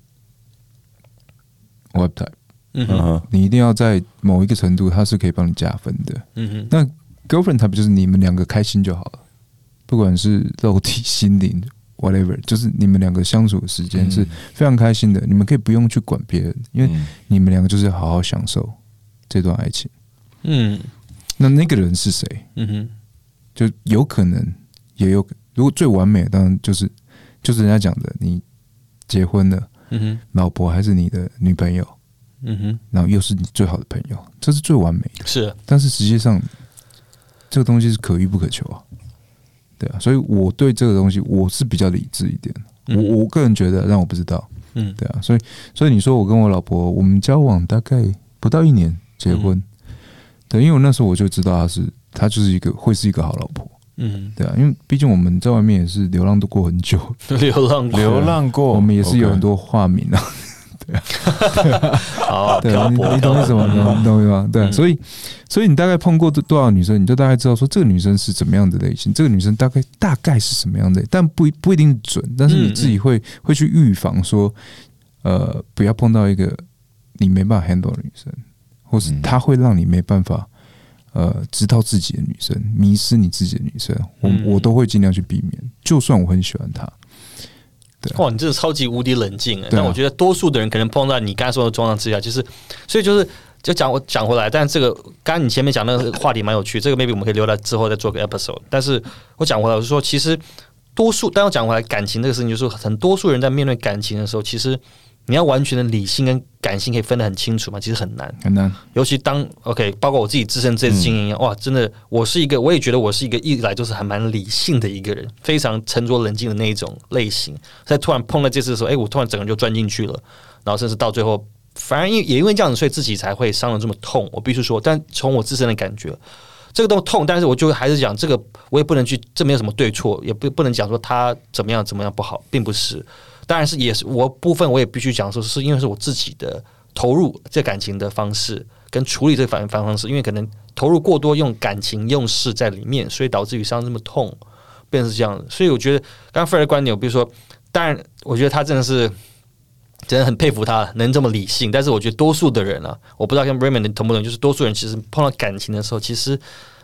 web type，嗯哼，你一定要在某一个程度，它是可以帮你加分的。嗯哼，那 girlfriend type 就是你们两个开心就好了，不管是肉体、心灵，whatever，就是你们两个相处的时间是非常开心的，你们可以不用去管别人，因为嗯。你们两个就是好好享受这段爱情。嗯那那个人是谁？嗯哼，就有可能，也有如果最完美的，当然就是就是人家讲的，你结婚了，嗯哼，老婆还是你的女朋友，嗯哼，然后又是你最好的朋友，这是最完美的。是，但是实际上，这个东西是可遇不可求啊，对啊，所以我对这个东西我是比较理智一点。我嗯。我个人觉得，让我不知道，嗯。对啊，所以所以你说我跟我老婆，我们交往大概不到一年结婚，对，因为我那时候我就知道她是她就是一个会是一个好老婆，嗯，对啊，因为毕竟我们在外面也是流浪都过很久，<laughs> 流浪过。流浪过，我们也是有很多化名啊，<laughs> 好对，漂泊，你你懂意思吗？你懂你懂吗？对所以所以你大概碰过多多少女生，你就大概知道说这个女生是怎么样的类型，这个女生大概大概是什么样的，但不一不一定准，但是你自己会会去预防说，呃，不要碰到一个你没办法 handle 的女生，或是嗯她会让你没办法。呃，知道自己的女生，迷失你自己的女生，我嗯我都会尽量去避免。就算我很喜欢她，哇，你真的超级无敌冷静但我觉得多数的人可能碰到你刚才说的状况之下，就是，所以就是就讲我讲回来，但这个刚刚你前面讲那个话题蛮有趣，这个 maybe 我们可以留到之后再做个 episode。但是我讲回来，我是说，其实多数，但我讲回来，感情这个事情，就是很多数人在面对感情的时候，其实你要完全的理性跟感性可以分得很清楚嘛，其实很难。很难。尤其当 OK，包括我自己自身这次经验一样，哇，真的，我是一个，我也觉得我是一个一来就是还蛮理性的一个人，非常沉着冷静的那一种类型。在突然碰到这次的时候，哎、我突然整个人就钻进去了，然后甚至到最后，反而因也因为这样子，所以自己才会伤的这么痛。我必须说，但从我自身的感觉，这个都痛，但是我就还是讲这个，我也不能去，这没有什么对错，也不不能讲说他怎么样怎么样不好，并不是。当然是也是我部分，我也必须讲说，是因为是我自己的投入这感情的方式跟处理这个反反方式，因为可能投入过多，用感情用事在里面，所以导致于伤这么痛，变成是这样的。所以我觉得刚刚菲尔的观点，比如说，当然我觉得他真的是。真的很佩服他能这么理性，但是我觉得多数的人啊，我不知道跟 Raymond 同不同，就是多数人其实碰到感情的时候，其实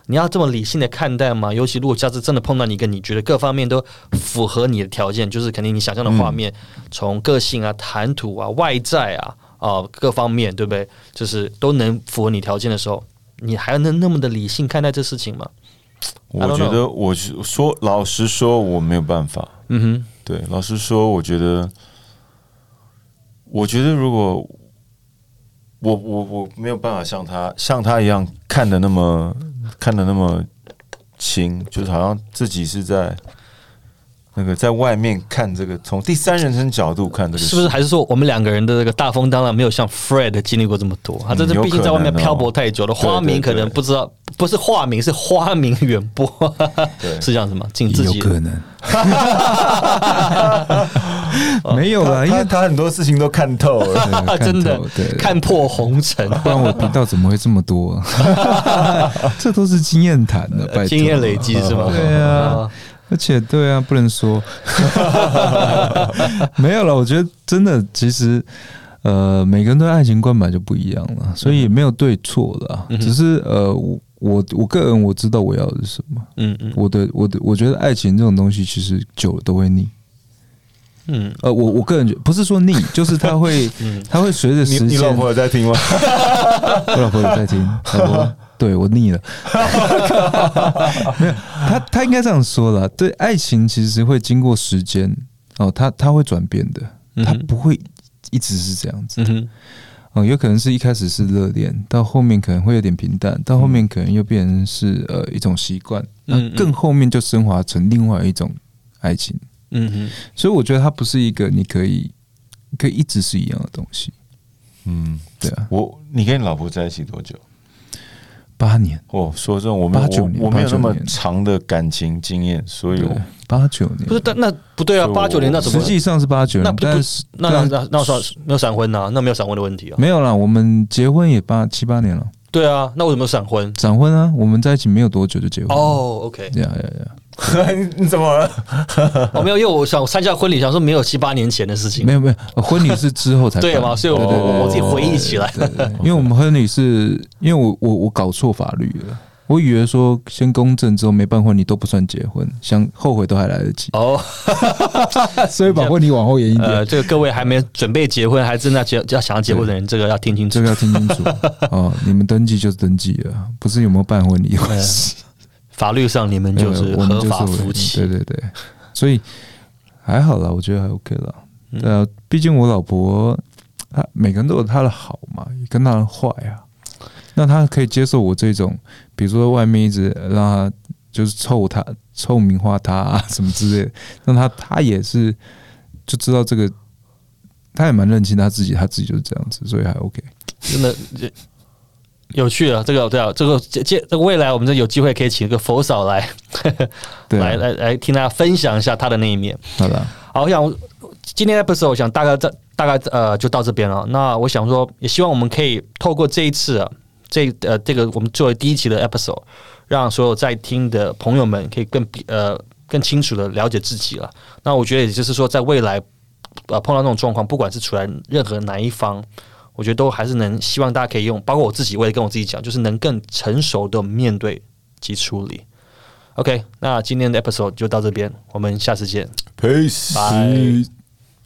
你要这么理性的看待吗？尤其如果下次真的碰到你一个你觉得各方面都符合你的条件，就是肯定你想象的画面，从个性啊、谈吐啊、外在啊啊、各方面，对不对？就是都能符合你条件的时候，你还能那么的理性看待这事情吗我觉得我是说，老实说，我没有办法。嗯哼，对，老实说，我觉得，我觉得如果我我我没有办法像他像他一样看的那么看的那么清，就是好像自己是在那个在外面看这个，从第三人称角度看这个，是不是？还是说我们两个人的这个大风当然没有像 Fred 经历过这么多？他这是毕竟在外面漂泊太久了，花名可能不知道，不是化名，是花名远播，对 <laughs> 是这样子吗？尽自己有可能。<laughs> <laughs> 没有啦，因为他他很多事情都看透了。<laughs> 真的对，看破红尘，<laughs> 不然我频道怎么会这么多？这都是经验谈的，拜托经验累积是吗？对啊，而且对啊，不能说没有了。我觉得真的，其实呃，每个人对爱情观本来就不一样了，所以也没有对错的。嗯只是呃，我我我个人我知道我要的是什么。嗯嗯我的我的，我觉得爱情这种东西其实久了都会腻。嗯呃，我我个人觉不是说腻，就是他会嗯，<laughs> 它会随着时间。你老婆有在听吗？<laughs> 我老婆有在听，<laughs> 老婆，对我腻了。没有，他他应该这样说了。对，爱情其实会经过时间哦，他他会转变的，它嗯哼不会一直是这样子。嗯哼，哦，有可能是一开始是热恋，到后面可能会有点平淡，到后面可能又变成是呃一种习惯，那更后面就升华成另外一种爱情。嗯哼，所以我觉得它不是一个你可以可以一直是一样的东西。嗯，对啊，我你跟你老婆在一起多久？八年，哦，说真的，我们八九年我我没有那么长的感情经验，所以我，八九年不是，但那不对啊，八九年那怎么实？际上是八九年，那不但是那那那那算没有闪婚呐？那没有闪婚的问题啊？没有啦，我们结婚也八七八年了，对啊，那为什么闪婚？闪婚啊，我们在一起没有多久就结婚。，哦，OK，呀呀呀，你 <laughs> 你怎么了？哦，没有，因为我想我参加婚礼，想说没有七八年前的事情没，有没有，呃婚礼是之后才办对嘛？所以我我我自己回忆起来，对对对因为我们婚礼是因为我我我搞错法律了，我以为说先公证之后没办婚礼都不算结婚，想后悔都还来得及，哦，<laughs> 所以把婚礼往后延一点。呃，这个各位还没准备结婚，还正在结要想要结婚的人，这个要听清楚这。个要听清楚哦，你们登记就是登记了，不是有没有办婚礼。呃法律上你们就是合法夫妻。对对对，所以还好啦，我觉得还 OK 了。呃啊，毕竟我老婆，她每个人都有她的好嘛，也跟她的坏啊。那她可以接受我这种，比如说外面一直让她就是臭她、臭名化她啊什么之类的，那她她也是就知道这个，她也蛮认清她自己，她自己就是这样子，所以还 OK。真的这有趣啊。这个对啊，这个接接这个未来我们这有机会可以请一个佛嫂来 <laughs> 对啊，来来来听大家分享一下他的那一面。好的，好，我想今天的 episode 我想大概在大概呃就到这边了。那我想说，也希望我们可以透过这一次啊，这呃这个我们作为第一期的 episode，让所有在听的朋友们可以更呃更清楚的了解自己了。那我觉得也就是说，在未来呃碰到这种状况，不管是处在任何哪一方。我觉得都还是能希望大家可以用，包括我自己，我也跟我自己讲，就是能更成熟的面对及处理。OK，那今天的 episode 就到这边，我们下次见。Peace。拜。